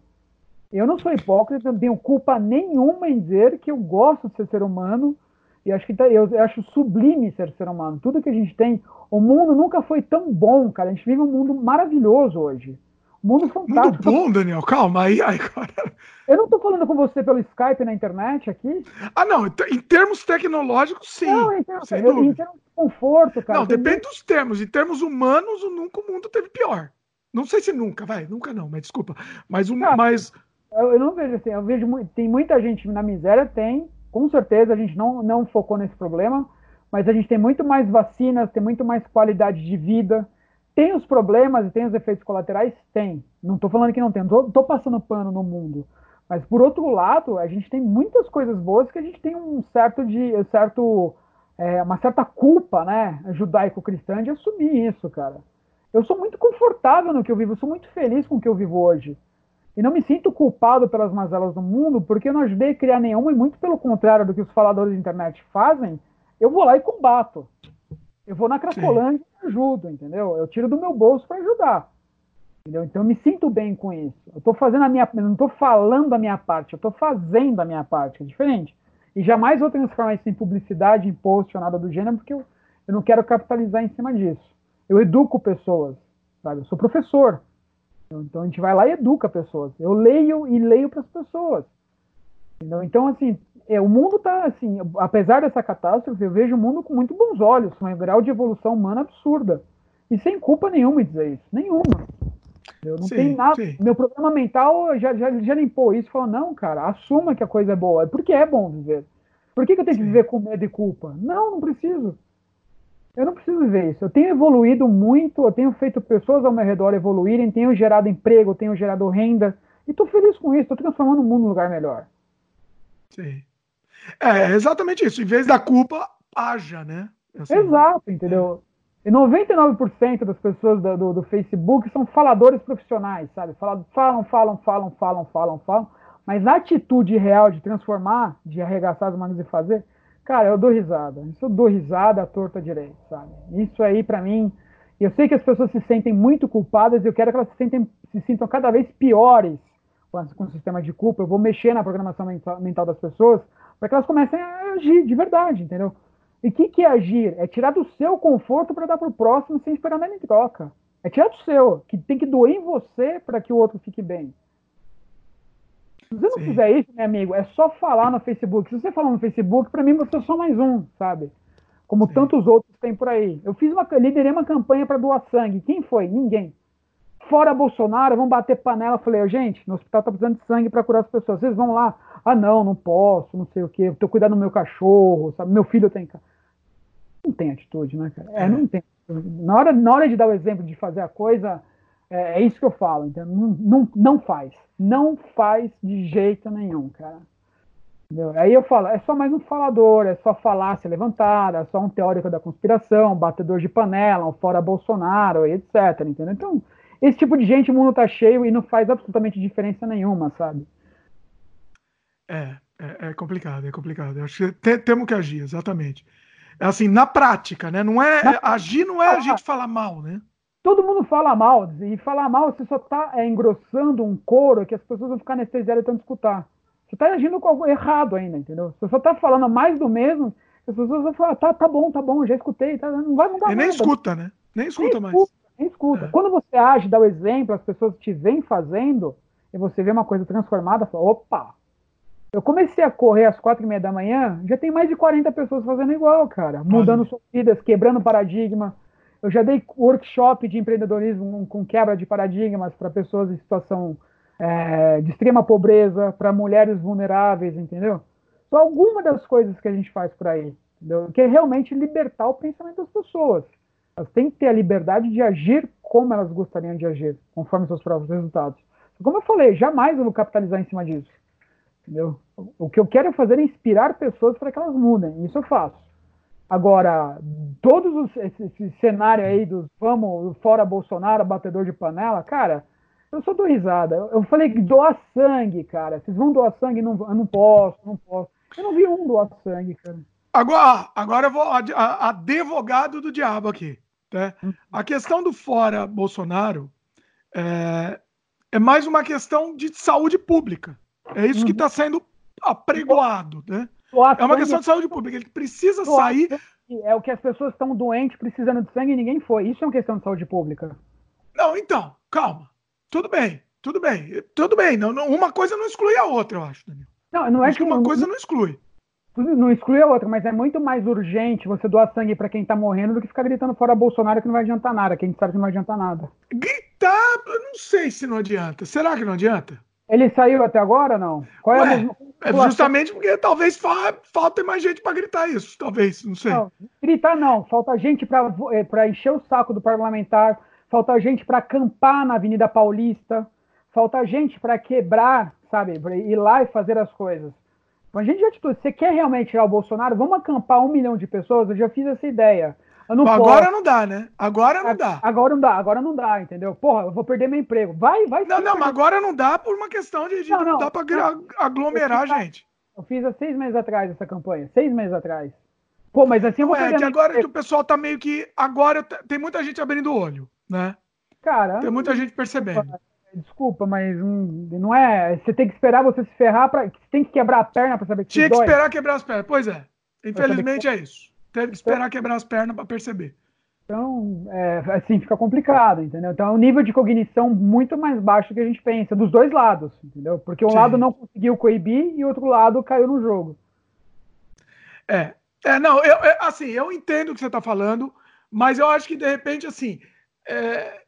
Eu não sou hipócrita, não tenho culpa nenhuma em dizer que eu gosto de ser ser humano e acho que tá, eu, acho sublime ser ser humano. Tudo que a gente tem, o mundo nunca foi tão bom, cara. A gente vive um mundo maravilhoso hoje. Mundo fantástico. Mundo bom, Daniel. Calma aí, aí agora. Eu não estou falando com você pelo Skype na internet aqui. Ah, não. Em termos tecnológicos, sim. Não, em termos, eu, em termos de conforto, cara. Não, depende dos termos. Em termos humanos, nunca o mundo teve pior. Não sei se nunca, vai, nunca não, mas desculpa. Mas um, ah, mas eu, eu, não vejo assim, eu vejo tem muita gente na miséria, tem, com certeza a gente não, não focou nesse problema, mas a gente tem muito mais vacinas, tem muito mais qualidade de vida. Tem os problemas e tem os efeitos colaterais? Tem. Não estou falando que não tem, estou passando pano no mundo. Mas por outro lado, a gente tem muitas coisas boas que a gente tem um certo de certo é, uma certa culpa, né, judaico-cristã de assumir isso, cara. Eu sou muito confortável no que eu vivo, eu sou muito feliz com o que eu vivo hoje. E não me sinto culpado pelas mazelas do mundo, porque eu não ajudei a criar nenhuma, e muito pelo contrário do que os faladores de internet fazem, eu vou lá e combato. Eu vou na Cracolândia e ajudo, entendeu? Eu tiro do meu bolso para ajudar. Entendeu? Então eu me sinto bem com isso. Eu estou fazendo a minha, eu não estou falando a minha parte, eu estou fazendo a minha parte, é diferente. E jamais vou transformar isso em publicidade, em post ou nada do gênero, porque eu, eu não quero capitalizar em cima disso eu educo pessoas, sabe? Eu sou professor. Então a gente vai lá e educa pessoas. Eu leio e leio para as pessoas. Entendeu? Então, assim, é, o mundo está assim, apesar dessa catástrofe, eu vejo o mundo com muito bons olhos, com um grau de evolução humana absurda. E sem culpa nenhuma em dizer isso. Nenhuma. Eu não sim, tem nada. Sim. Meu problema mental já, já, já limpou isso. Falou, não, cara, assuma que a coisa é boa. Porque é bom viver. Por que, que eu tenho sim. que viver com medo e culpa? Não, não preciso. Eu não preciso ver isso. Eu tenho evoluído muito, eu tenho feito pessoas ao meu redor evoluírem, tenho gerado emprego, tenho gerado renda, e estou feliz com isso, estou transformando o mundo num lugar melhor. Sim. É, exatamente isso. Em vez da culpa, haja, né? Assim, Exato, entendeu? E 99% das pessoas do, do, do, Facebook são faladores profissionais, sabe? Falam, falam, falam, falam, falam, falam, falam, mas a atitude real de transformar, de arregaçar as mangas e fazer, Cara, eu dou risada. Isso eu dou risada à torta direita, sabe? Isso aí, para mim, eu sei que as pessoas se sentem muito culpadas e eu quero que elas se, sentem, se sintam cada vez piores com, o sistema de culpa. Eu vou mexer na programação mental, mental das pessoas para que elas comecem a agir de verdade, entendeu? E o que, que é agir? É tirar do seu conforto para dar para o próximo sem esperar nada em troca. É tirar do seu, que tem que doer em você para que o outro fique bem. Se você não Sim. fizer isso, meu amigo, é só falar no Facebook. Se você falar no Facebook, para mim você é só mais um, sabe? Como Sim. tantos outros tem por aí. Eu fiz uma, liderei uma campanha para doar sangue. Quem foi? Ninguém. Fora Bolsonaro, vão bater panela. Eu falei, gente, no hospital tá precisando de sangue para curar as pessoas. Vocês vão lá? Ah, não, não posso, não sei o quê. Tô cuidando do meu cachorro, sabe? Meu filho tem. Não tem atitude, né, cara? É, não tem. Na hora, na hora de dar o exemplo de fazer a coisa, é, é isso que eu falo. Então, não, não, não faz. Não faz de jeito nenhum, cara. Entendeu? Aí eu falo, é só mais um falador, é só falácia levantada, é só um teórico da conspiração, batedor de panela, um fora Bolsonaro, etc. Entendeu? Então, esse tipo de gente o mundo tá cheio e não faz absolutamente diferença nenhuma, sabe? É, é, é complicado, é complicado. Eu acho que temos que agir, exatamente. É assim, na prática, né? Não é, agir não é a gente falar mal, né? todo mundo fala mal, e falar mal você só está é, engrossando um coro que as pessoas vão ficar anestesiadas tanto escutar. Você está agindo com algo errado ainda, entendeu? Você só está falando mais do mesmo, as pessoas vão falar, tá, tá bom, tá bom, já escutei, tá, não vai mudar e nem escuta, né? Nem escuta nem mais. Escuta, escuta. Quando você age, dá o exemplo, as pessoas te vêm fazendo, e você vê uma coisa transformada, fala, opa, eu comecei a correr às quatro e meia da manhã, já tem mais de 40 pessoas fazendo igual, cara. Mudando suas vidas, quebrando paradigma. Eu já dei workshop de empreendedorismo com quebra de paradigmas para pessoas em situação é, de extrema pobreza, para mulheres vulneráveis, entendeu? São algumas das coisas que a gente faz por aí, entendeu? Que é realmente libertar o pensamento das pessoas. Elas têm que ter a liberdade de agir como elas gostariam de agir, conforme seus próprios resultados. Como eu falei, jamais eu vou capitalizar em cima disso. Entendeu? O que eu quero fazer é inspirar pessoas para que elas mudem. Isso eu faço. Agora, todos os, esse, esse cenário aí dos vamos fora Bolsonaro, batedor de panela, cara, eu só dou risada. Eu, eu falei que doar sangue, cara. Vocês vão doar sangue? Não, eu não posso, não posso. Eu não vi um doar sangue, cara. Agora, agora eu vou a, advogado do diabo aqui. Né? A questão do fora Bolsonaro é, é mais uma questão de saúde pública. É isso que está uhum. sendo apregoado, né? É uma questão de saúde pública. Ele precisa sair. É o que as pessoas estão doentes, precisando de sangue e ninguém foi. Isso é uma questão de saúde pública. Não, então, calma. Tudo bem, tudo bem, tudo bem. Não, não, uma coisa não exclui a outra, eu acho, Daniel. Não, não é acho que uma não, coisa não exclui. Não exclui a outra, mas é muito mais urgente você doar sangue para quem tá morrendo do que ficar gritando fora Bolsonaro que não vai adiantar nada, que a gente sabe que não vai adiantar nada. Gritar, eu não sei se não adianta. Será que não adianta? Ele saiu até agora não? Qual é, Ué, é justamente porque talvez fa falta mais gente para gritar isso, talvez, não sei. Não, gritar não, falta gente para é, encher o saco do parlamentar, falta gente para acampar na Avenida Paulista, falta gente para quebrar, sabe, pra ir lá e fazer as coisas. A gente já atitude, você quer realmente tirar o Bolsonaro? Vamos acampar um milhão de pessoas? Eu já fiz essa ideia. Não agora não dá, né? Agora não dá. Agora não dá, agora não dá, entendeu? Porra, eu vou perder meu emprego. Vai, vai. Não, não, mas agora não dá por uma questão de, de não, não, dá pra aglomerar a gente. Eu fiz há seis meses atrás essa campanha, seis meses atrás. Pô, mas assim eu vou É que agora que o pessoal tá meio que. Agora tem muita gente abrindo o olho, né? Cara. Tem muita gente percebendo. Desculpa, mas não é. Você tem que esperar você se ferrar para. Você tem que quebrar a perna para saber que Tinha que dói. esperar quebrar as pernas. Pois é. Infelizmente é isso. Teve que esperar quebrar as pernas para perceber. Então, é, assim, fica complicado, entendeu? Então é um nível de cognição muito mais baixo que a gente pensa, dos dois lados, entendeu? Porque um Sim. lado não conseguiu coibir e o outro lado caiu no jogo. É, é não, eu, é, assim, eu entendo o que você está falando, mas eu acho que, de repente, assim, é,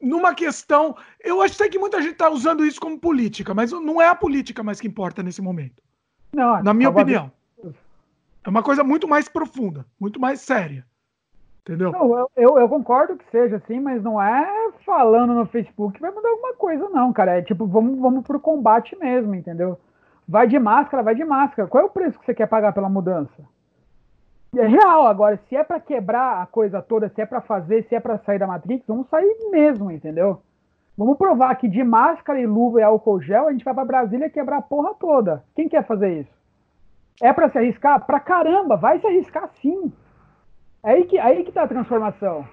numa questão, eu acho que muita gente está usando isso como política, mas não é a política mais que importa nesse momento. Não, na minha opinião. É uma coisa muito mais profunda, muito mais séria. Entendeu? Não, eu, eu, eu, concordo que seja assim, mas não é falando no Facebook que vai mudar alguma coisa, não, cara. É tipo, vamos, vamos pro combate mesmo, entendeu? Vai de máscara, vai de máscara. Qual é o preço que você quer pagar pela mudança? É real, agora, se é para quebrar a coisa toda, se é para fazer, se é para sair da Matrix, vamos sair mesmo, entendeu? Vamos provar que de máscara e luva e álcool gel a gente vai para Brasília quebrar a porra toda. Quem quer fazer isso? É para se arriscar? Pra caramba, vai se arriscar sim. É aí que, aí que tá a transformação.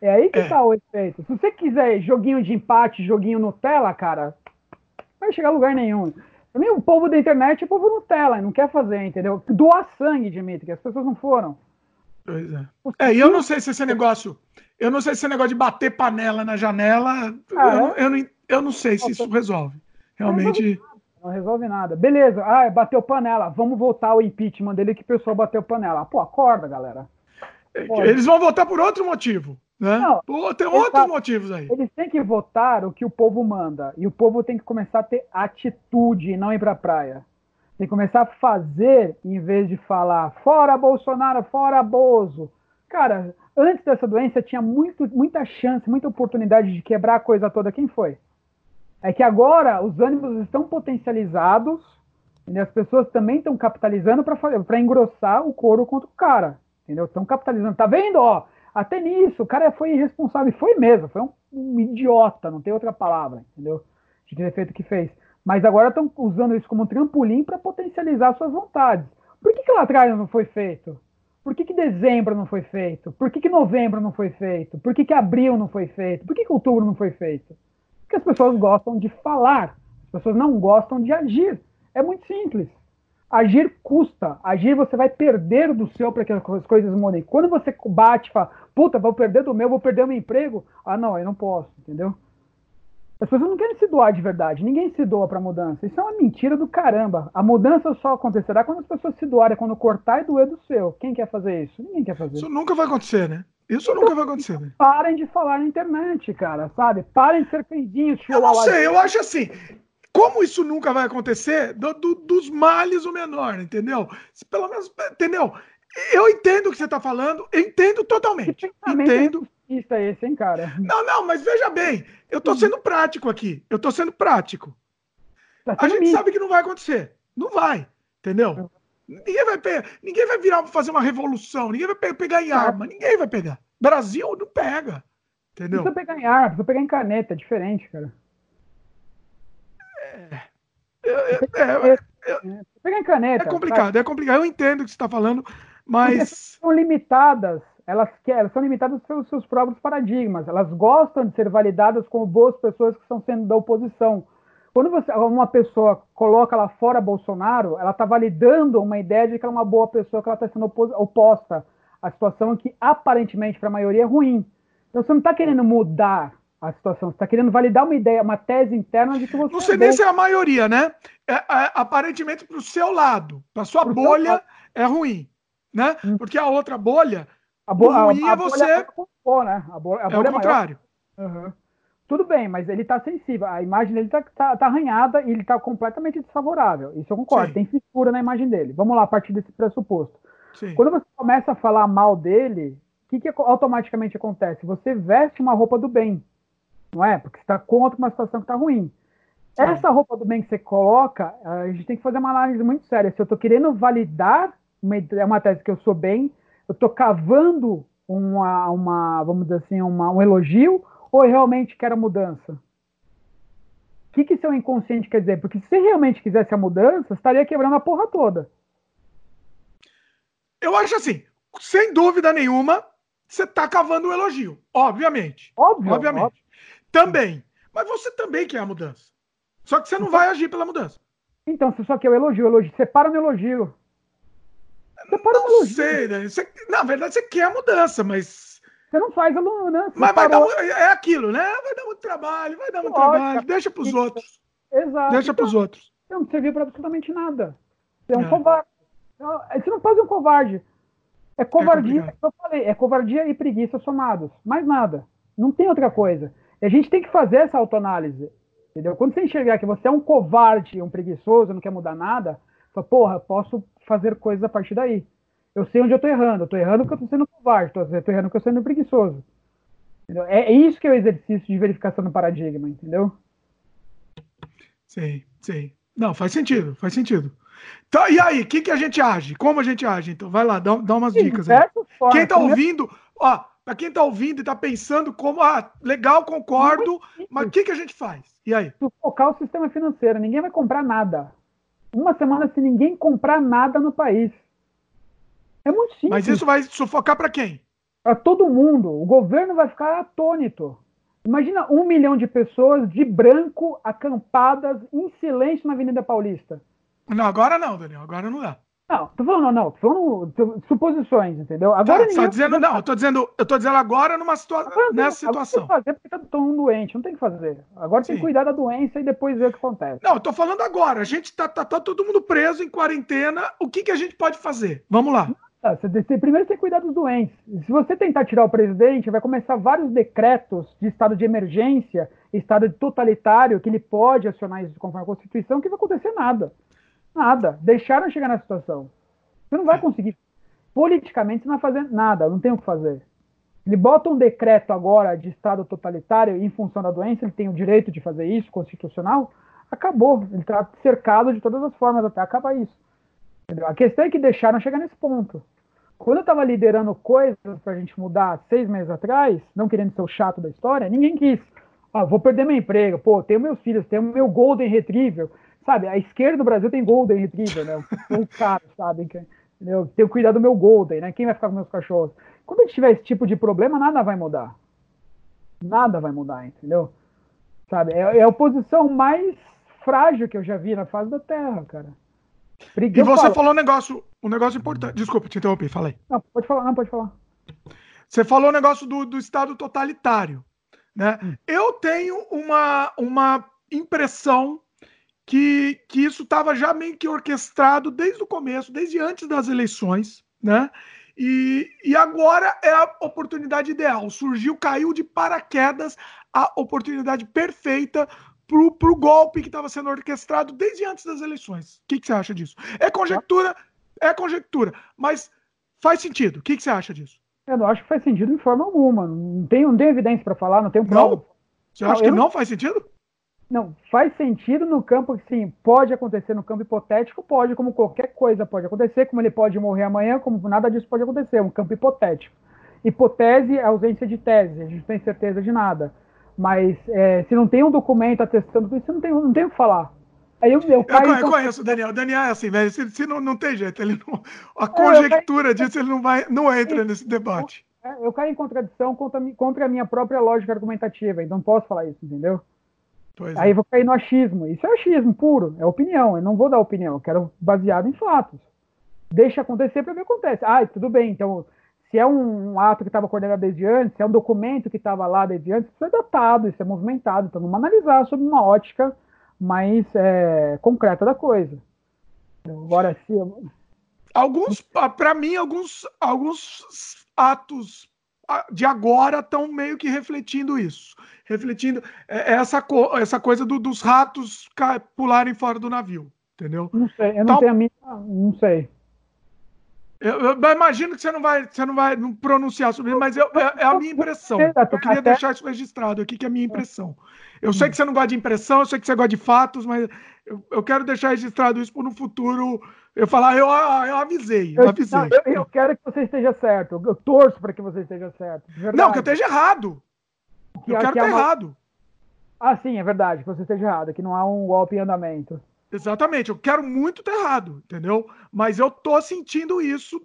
É aí que é. tá o efeito. Se você quiser joguinho de empate, joguinho Nutella, cara, vai chegar a lugar nenhum. Também o povo da internet é o povo Nutella, não quer fazer, entendeu? Doar sangue, Dimitri, as pessoas não foram. Pois é. É, e eu não sei se esse negócio. Eu não sei se esse negócio de bater panela na janela. Ah, eu, é? eu, não, eu não sei se isso resolve. Realmente. Não resolve nada. Beleza, ah, bateu panela. Vamos voltar ao impeachment dele que o pessoal bateu panela. Pô, acorda, galera. Pode. Eles vão votar por outro motivo. Né? Não, Pô, tem outros tá, motivos aí. Eles têm que votar o que o povo manda. E o povo tem que começar a ter atitude e não ir pra praia. Tem que começar a fazer em vez de falar fora Bolsonaro, fora Bozo. Cara, antes dessa doença tinha muito, muita chance, muita oportunidade de quebrar a coisa toda. Quem foi? É que agora os ânimos estão potencializados e as pessoas também estão capitalizando para engrossar o couro contra o cara. Entendeu? Estão capitalizando. Tá vendo? Ó, até nisso, o cara foi irresponsável. Foi mesmo, foi um, um idiota, não tem outra palavra, entendeu? De ter feito o que fez. Mas agora estão usando isso como um trampolim para potencializar suas vontades. Por que, que lá atrás não foi feito? Por que, que dezembro não foi feito? Por que, que novembro não foi feito? Por que, que abril não foi feito? Por que, que outubro não foi feito? Porque as pessoas gostam de falar, as pessoas não gostam de agir. É muito simples. Agir custa. Agir você vai perder do seu para que as coisas mudem. Quando você bate e fala, puta, vou perder do meu, vou perder o meu emprego. Ah, não, eu não posso, entendeu? As pessoas não querem se doar de verdade. Ninguém se doa para mudança. Isso é uma mentira do caramba. A mudança só acontecerá quando as pessoas se doarem, quando cortar e doer do seu. Quem quer fazer isso? Ninguém quer fazer. Isso nunca vai acontecer, né? Isso então, nunca vai acontecer. Né? Parem de falar na internet, cara, sabe? Parem de ser queridinhos. Eu não sei, eu acho assim. Como isso nunca vai acontecer, do, do, dos males o menor, entendeu? Pelo menos, entendeu? Eu entendo o que você está falando, entendo totalmente. Entendo. Isso é esse, hein, cara? Não, não, mas veja bem, eu estou sendo prático aqui. Eu estou sendo prático. Tá a gente sabe que não vai acontecer. Não vai, entendeu? Ninguém vai pegar, ninguém vai virar fazer uma revolução, ninguém vai pegar em arma, ninguém vai pegar. Brasil não pega. Entendeu? Precisa pegar em arma, precisa pegar em caneta, é diferente, cara. É. É, caneta. É complicado, é complicado. Eu entendo o que você está falando, mas. são limitadas, elas, querem, elas são limitadas pelos seus próprios paradigmas. Elas gostam de ser validadas como boas pessoas que estão sendo da oposição. Quando você, uma pessoa coloca lá fora Bolsonaro, ela está validando uma ideia de que ela é uma boa pessoa, que ela está sendo oposta à situação que aparentemente para a maioria é ruim. Então você não está querendo mudar a situação, você está querendo validar uma ideia, uma tese interna de que você. Não sei é nem se é a maioria, né? É, é, aparentemente para o seu lado, para sua pro bolha é ruim né? Hum. Porque a outra bolha, a bo ruim a, a é você. Bolha é, né? a bolha, a bolha é o contrário. Uhum. Tudo bem, mas ele está sensível. A imagem dele está tá, tá arranhada e ele está completamente desfavorável. Isso eu concordo. Sim. Tem fissura na imagem dele. Vamos lá, a partir desse pressuposto. Sim. Quando você começa a falar mal dele, o que, que automaticamente acontece? Você veste uma roupa do bem, não é? Porque você está contra uma situação que está ruim. Sim. Essa roupa do bem que você coloca, a gente tem que fazer uma análise muito séria. Se eu estou querendo validar uma, é uma tese que eu sou bem, eu estou cavando uma, uma, vamos dizer assim, uma, um elogio, ou eu realmente quero a mudança? O que, que seu inconsciente quer dizer? Porque se você realmente quisesse a mudança, estaria quebrando a porra toda. Eu acho assim, sem dúvida nenhuma, você está cavando um elogio. Obviamente. Óbvio. Obviamente. Óbvio. Também. Mas você também quer a mudança. Só que você não então, vai agir pela mudança. Então, você só quer o elogio, o elogio. Separa no elogio. Separa não elogio. sei, né? Você, na verdade, você quer a mudança, mas. Você não faz a mudança. Mas vai dar, é aquilo, né? Vai dar muito trabalho, vai dar muito Lógico, trabalho. Deixa para os outros. Exato. Deixa então, para os outros. Não serviu para absolutamente nada. Você é um é. covarde. Você não pode um covarde. É covardia, é eu falei, é covardia e preguiça somados. Mais nada. Não tem outra coisa. E a gente tem que fazer essa autoanálise. Entendeu? Quando você enxergar que você é um covarde, um preguiçoso, não quer mudar nada, fala, porra, posso fazer coisas a partir daí. Eu sei onde eu estou errando. Eu estou errando porque eu estou sendo covarde. Eu estou errando porque eu estou sendo preguiçoso. Entendeu? É, é isso que é o exercício de verificação do paradigma, entendeu? Sim, sim. Não, faz sentido, faz sentido. Então, e aí, o que, que a gente age? Como a gente age? Então, vai lá, dá, dá umas dicas aí. Quem está ouvindo, ó, para quem está ouvindo e está pensando como, ah, legal, concordo, mas o que, que a gente faz? E aí? Sufocar o sistema financeiro, ninguém vai comprar nada uma semana sem ninguém comprar nada no país. É muito simples. Mas isso vai sufocar para quem? Para todo mundo. O governo vai ficar atônito. Imagina um milhão de pessoas de branco acampadas em silêncio na Avenida Paulista. Não, agora não, Daniel. Agora não dá. Não, tô falando, não, tô falando suposições, entendeu? Agora tá, dizendo, não, eu tô dizendo, eu tô dizendo agora numa situação, nessa situação. Agora tem que fazer porque tá todo mundo doente, não tem que fazer. Agora Sim. tem que cuidar da doença e depois ver o que acontece. Não, eu tô falando agora, a gente tá, tá, tá todo mundo preso em quarentena, o que que a gente pode fazer? Vamos lá. Ah, você, primeiro tem que cuidar dos doentes. Se você tentar tirar o presidente, vai começar vários decretos de estado de emergência, estado totalitário, que ele pode acionar isso conforme a Constituição, que não vai acontecer nada. Nada. Deixaram chegar na situação. Você não vai é. conseguir. Politicamente, você não vai fazer nada, não tem o que fazer. Ele bota um decreto agora de Estado totalitário em função da doença, ele tem o direito de fazer isso, constitucional, acabou. Ele está cercado de todas as formas até acabar isso. Entendeu? A questão é que deixaram chegar nesse ponto. Quando eu estava liderando coisas para a gente mudar seis meses atrás, não querendo ser o chato da história, ninguém quis. Ah, vou perder meu emprego, pô, tenho meus filhos, tenho meu Golden Retriever. Sabe, a esquerda do Brasil tem Golden Retriever, né? Um cara, sabe? Eu tenho que cuidar do meu Golden, né? Quem vai ficar com meus cachorros? Quando a gente tiver esse tipo de problema, nada vai mudar. Nada vai mudar, entendeu? Sabe? É, é a oposição mais frágil que eu já vi na face da Terra, cara. e você falo... falou um negócio, um negócio importante. Desculpa, te interrompi, falei. Não, pode falar, não, pode falar. Você falou o um negócio do, do Estado totalitário. Né? Hum. Eu tenho uma, uma impressão que, que isso estava já meio que orquestrado desde o começo, desde antes das eleições, né? E, e agora é a oportunidade ideal. Surgiu, caiu de paraquedas a oportunidade perfeita para o golpe que estava sendo orquestrado desde antes das eleições. O que, que, você acha disso? É conjectura, é conjectura, mas faz sentido. O que, que, você acha disso? Eu não acho que faz sentido de forma alguma. Não tem, não tem evidência para falar, não tem prova. Não? Você acha que não, não faz sentido? Não, faz sentido no campo que sim, pode acontecer no campo hipotético, pode, como qualquer coisa pode acontecer, como ele pode morrer amanhã, como nada disso pode acontecer, um campo hipotético. Hipótese é ausência de tese, a gente não tem certeza de nada. Mas é, se não tem um documento atestando isso, não tem, não tem o que falar. Aí eu, eu, caio, eu, então... conheço o Daniel. O Daniel é assim, velho. Se, se não, não tem jeito, ele não, a conjectura disso, ele não, vai, não entra nesse debate. É, eu caio em contradição contra, contra a minha própria lógica argumentativa, então não posso falar isso, entendeu? Pois Aí é. vou cair no achismo. Isso é achismo puro, é opinião. Eu não vou dar opinião, eu quero baseado em fatos. Deixa acontecer para ver o que acontece. Ah, tudo bem, então se é um, um ato que estava coordenado desde antes, se é um documento que estava lá desde antes, isso é datado, isso é movimentado. Então vamos analisar sob uma ótica mais é, concreta da coisa. Agora, se. Alguns, para mim, alguns, alguns atos de agora estão meio que refletindo isso. Refletindo é, é essa, co essa coisa do, dos ratos pularem fora do navio. Entendeu? Não sei, eu não então, tenho a minha. Não sei. Eu, eu, imagino que você não vai, você não vai pronunciar sobre isso, mas eu, é, é, a minha impressão. Eu queria deixar isso registrado aqui, que é a minha impressão. Eu sei que você não gosta de impressão, eu sei que você gosta de fatos, mas eu, eu quero deixar registrado isso para no futuro eu falar, eu, eu avisei, eu avisei. Não, eu, eu, quero que você esteja certo, eu torço para que você esteja certo. Não, que eu esteja errado. Que, eu quero estar uma... errado. Ah, sim, é verdade, que você esteja errado, que não há um golpe em andamento. Exatamente, eu quero muito estar errado, entendeu? Mas eu tô sentindo isso.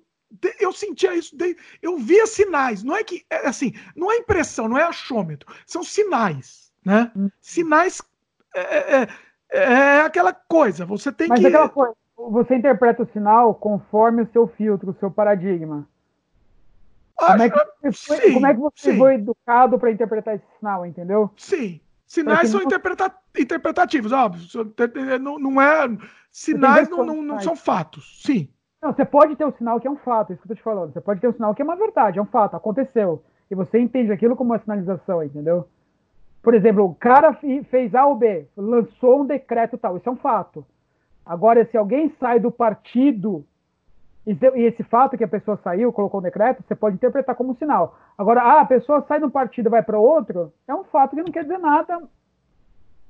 Eu sentia isso, eu via sinais. Não é que, é assim, não é impressão, não é achômetro, são sinais, né? Hum. Sinais é, é, é, é, aquela coisa. Você tem Mas que. Aquela coisa, você interpreta o sinal conforme o seu filtro, o seu paradigma. Como, é que você foi, sim, como é que você sim. foi educado para interpretar esse sinal, entendeu? Sim, Sinais são interpreta interpretativos, óbvio. Não, não é. Sinais não, não, não, são fatos. Sim. Não, você pode ter um sinal que é um fato, isso que eu tô te falando. Você pode ter um sinal que é uma verdade, é um fato, aconteceu. E você entende aquilo como uma sinalização, entendeu? Por exemplo, o cara fez A ou B, lançou um decreto tal, isso é um fato. Agora, se alguém sai do partido e esse fato que a pessoa saiu, colocou um decreto, você pode interpretar como um sinal. Agora, ah, a pessoa sai de um partido e vai para outro, é um fato que não quer dizer nada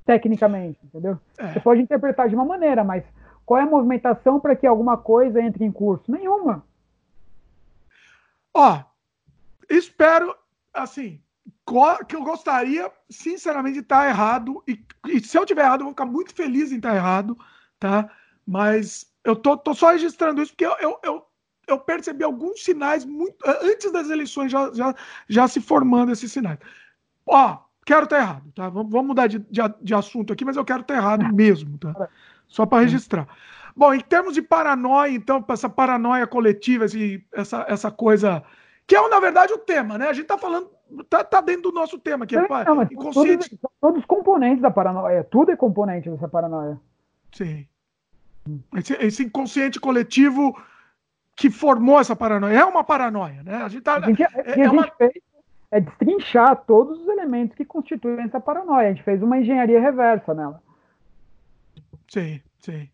tecnicamente, entendeu? É. Você pode interpretar de uma maneira, mas qual é a movimentação para que alguma coisa entre em curso? Nenhuma. Ó, espero, assim, que eu gostaria, sinceramente, de estar errado, e, e se eu tiver errado, eu vou ficar muito feliz em estar errado, tá? Mas eu tô, tô só registrando isso porque eu, eu, eu, eu, percebi alguns sinais muito antes das eleições já, já, já se formando esses sinais. Ó, quero estar errado, tá? Vamos, vamos mudar de, de, de, assunto aqui, mas eu quero estar errado (laughs) mesmo, tá? Só para registrar. Bom, em termos de paranoia, então, essa paranoia coletiva, esse, essa, essa coisa. Que é, na verdade, o tema, né? A gente tá falando. Tá, tá dentro do nosso tema aqui. É, não, inconsciente. Todos, todos os componentes da paranoia. Tudo é componente dessa paranoia. Sim. Esse, esse, inconsciente coletivo que formou essa paranoia. É uma paranoia, né? A gente tá, a gente, é, é, é, uma... fez é destrinchar todos os elementos que constituem essa paranoia. A gente fez uma engenharia reversa nela. Sim, sim.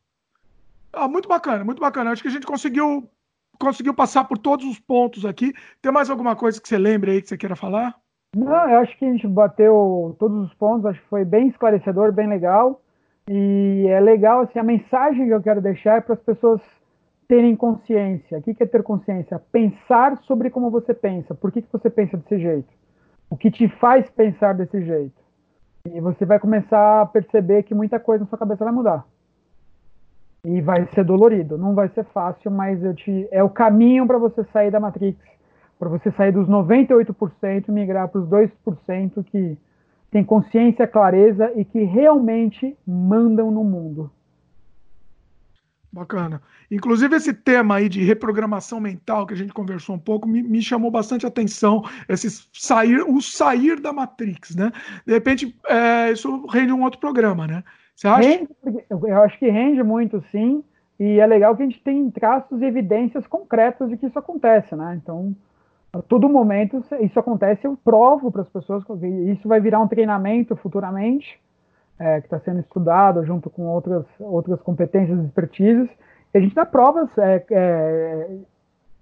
Ah, muito bacana, muito bacana. Acho que a gente conseguiu conseguiu passar por todos os pontos aqui. Tem mais alguma coisa que você lembre aí que você queira falar? Não, eu acho que a gente bateu todos os pontos, acho que foi bem esclarecedor, bem legal. E é legal, assim, a mensagem que eu quero deixar é para as pessoas terem consciência. O que é ter consciência? Pensar sobre como você pensa. Por que, que você pensa desse jeito? O que te faz pensar desse jeito? E você vai começar a perceber que muita coisa na sua cabeça vai mudar. E vai ser dolorido, não vai ser fácil, mas eu te é o caminho para você sair da Matrix, para você sair dos 98% e migrar para os 2% que tem consciência, clareza e que realmente mandam no mundo. Bacana. Inclusive, esse tema aí de reprogramação mental que a gente conversou um pouco me, me, chamou bastante atenção. Esse sair, o sair da Matrix, né? De repente, é, isso rende um outro programa, né? Você acha? Rende, eu acho que rende muito, sim. E é legal que a gente tem traços e evidências concretas de que isso acontece, né? Então, a todo momento isso acontece, eu provo para as pessoas, isso vai virar um treinamento futuramente é, que está sendo estudado junto com outras, outras competências e expertises, e a gente dá provas é, é,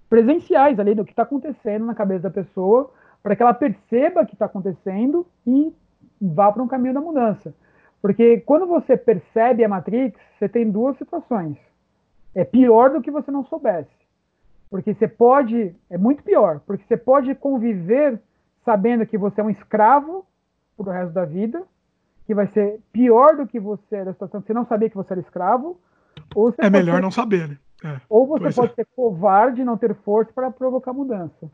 presenciais ali do que está acontecendo na cabeça da pessoa, para que ela perceba que está acontecendo e vá para um caminho da mudança. Porque quando você percebe a Matrix, você tem duas situações. É pior do que você não soubesse. Porque você pode, é muito pior, porque você pode conviver sabendo que você é um escravo pro resto da vida, que vai ser pior do que você da situação você não sabia que você era escravo. Ou é melhor ser, não saber, né? É, ou você pode é. ser covarde, não ter força para provocar mudança.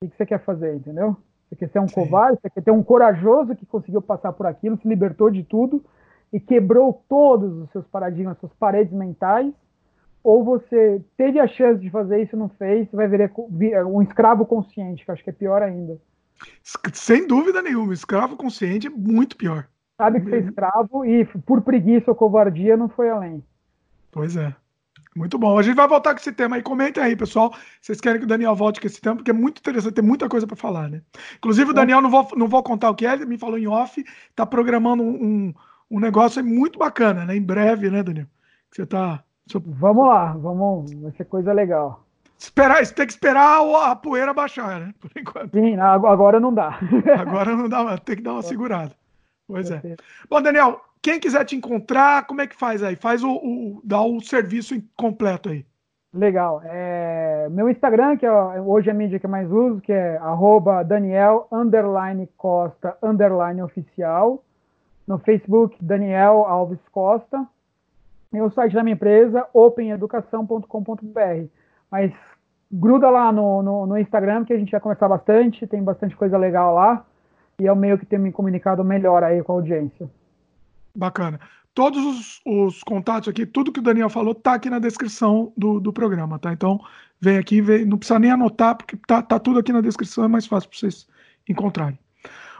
O que você quer fazer, entendeu? Você quer ser um Sim. covarde, você quer ter um corajoso que conseguiu passar por aquilo, se libertou de tudo e quebrou todos os seus paradigmas, suas paredes mentais, ou você teve a chance de fazer isso e não fez, você vai ver um escravo consciente, que eu acho que é pior ainda. Sem dúvida nenhuma, escravo consciente é muito pior sabe que foi escravo e por preguiça ou covardia não foi além. Pois é. Muito bom. A gente vai voltar com esse tema aí. Comentem aí, pessoal. Vocês querem que o Daniel volte com esse tema, porque é muito interessante, tem muita coisa para falar, né? Inclusive, o Daniel, não vou, não vou contar o que é, ele me falou em off, tá programando um, um negócio muito bacana, né? Em breve, né, Daniel? Você tá. Vamos lá, vamos. Vai ser coisa legal. Esperar, tem que esperar a poeira baixar, né? Por enquanto. Sim, agora não dá. (laughs) agora não dá, tem que dar uma segurada. Pois é. Bom, Daniel, quem quiser te encontrar, como é que faz aí? Faz o, o dá o serviço completo aí. Legal. É, meu Instagram, que é, hoje é a mídia que eu mais uso, que é arroba Daniel Costa oficial. No Facebook, Daniel Alves Costa. E o site da minha empresa, openeducação.com.br. Mas gruda lá no, no, no Instagram, que a gente vai conversar bastante, tem bastante coisa legal lá e é o meio que tem me comunicado melhor aí com a audiência. Bacana. Todos os, os contatos aqui, tudo que o Daniel falou, tá aqui na descrição do, do programa, tá? Então, vem aqui, vem, não precisa nem anotar, porque tá, tá tudo aqui na descrição, é mais fácil para vocês encontrarem.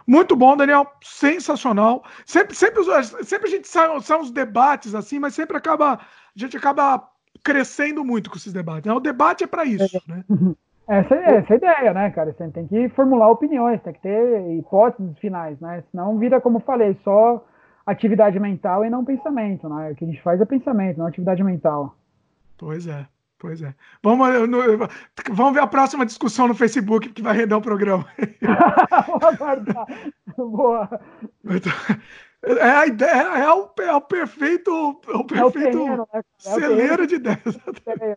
Muito bom, Daniel, sensacional. Sempre, sempre, sempre a gente sai, sai uns debates assim, mas sempre acaba, a gente acaba crescendo muito com esses debates. Né? O debate é para isso, é. né? (laughs) Essa, essa é a ideia, né, cara? Você tem que formular opiniões, tem que ter hipóteses finais, né? Senão vira, como eu falei, só atividade mental e não pensamento, né? O que a gente faz é pensamento, não atividade mental. Pois é, pois é. Vamos, vamos ver a próxima discussão no Facebook que vai render o programa. (laughs) Vou aguardar. Boa. É a ideia, é o, é o perfeito, é o perfeito é o terreno, né? é celeiro de ideias.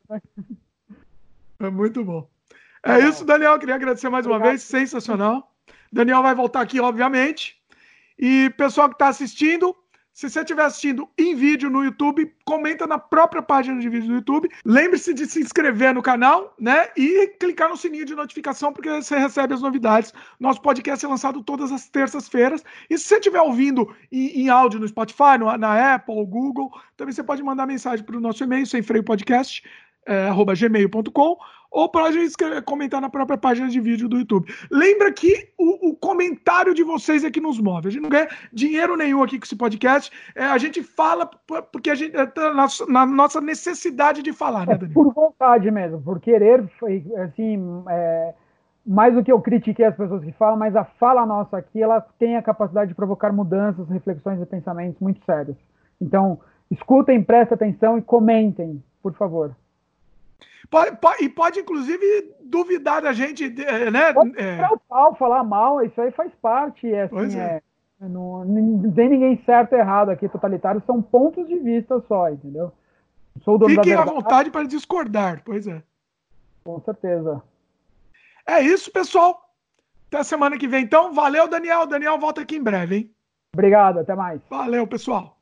Né? É muito bom. É isso, Daniel. Queria agradecer mais uma Obrigado. vez. Sensacional. Daniel vai voltar aqui, obviamente. E pessoal que está assistindo, se você estiver assistindo em vídeo no YouTube, comenta na própria página de vídeo do YouTube. Lembre-se de se inscrever no canal, né? E clicar no sininho de notificação, porque você recebe as novidades. Nosso podcast é lançado todas as terças-feiras. E se você estiver ouvindo em, em, áudio no Spotify, no, na Apple, Google, também você pode mandar mensagem para o nosso e-mail, sem freio podcast, é, gmail.com ou pode escrever, comentar na própria página de vídeo do YouTube. Lembra que o, o, comentário de vocês é que nos move. A gente não ganha dinheiro nenhum aqui com esse podcast. É, a gente fala porque a gente está na, na, nossa necessidade de falar, né, é, Daniel? por vontade mesmo, por querer, assim, é, mais do que eu critiquei as pessoas que falam, mas a fala nossa aqui, ela tem a capacidade de provocar mudanças, reflexões e pensamentos muito sérios. Então, escutem, prestem atenção e comentem, por favor. Pode, pode, e pode, inclusive, duvidar da gente, né? Pode é... o pau, falar mal, isso aí faz parte. É, assim, é. É, não, não tem ninguém certo ou errado aqui, totalitário, são pontos de vista só, entendeu? Sou Fiquem à vontade para discordar, pois é. Com certeza. É isso, pessoal. Até semana que vem, então. Valeu, Daniel. Daniel volta aqui em breve, hein? Obrigado, até mais. Valeu, pessoal.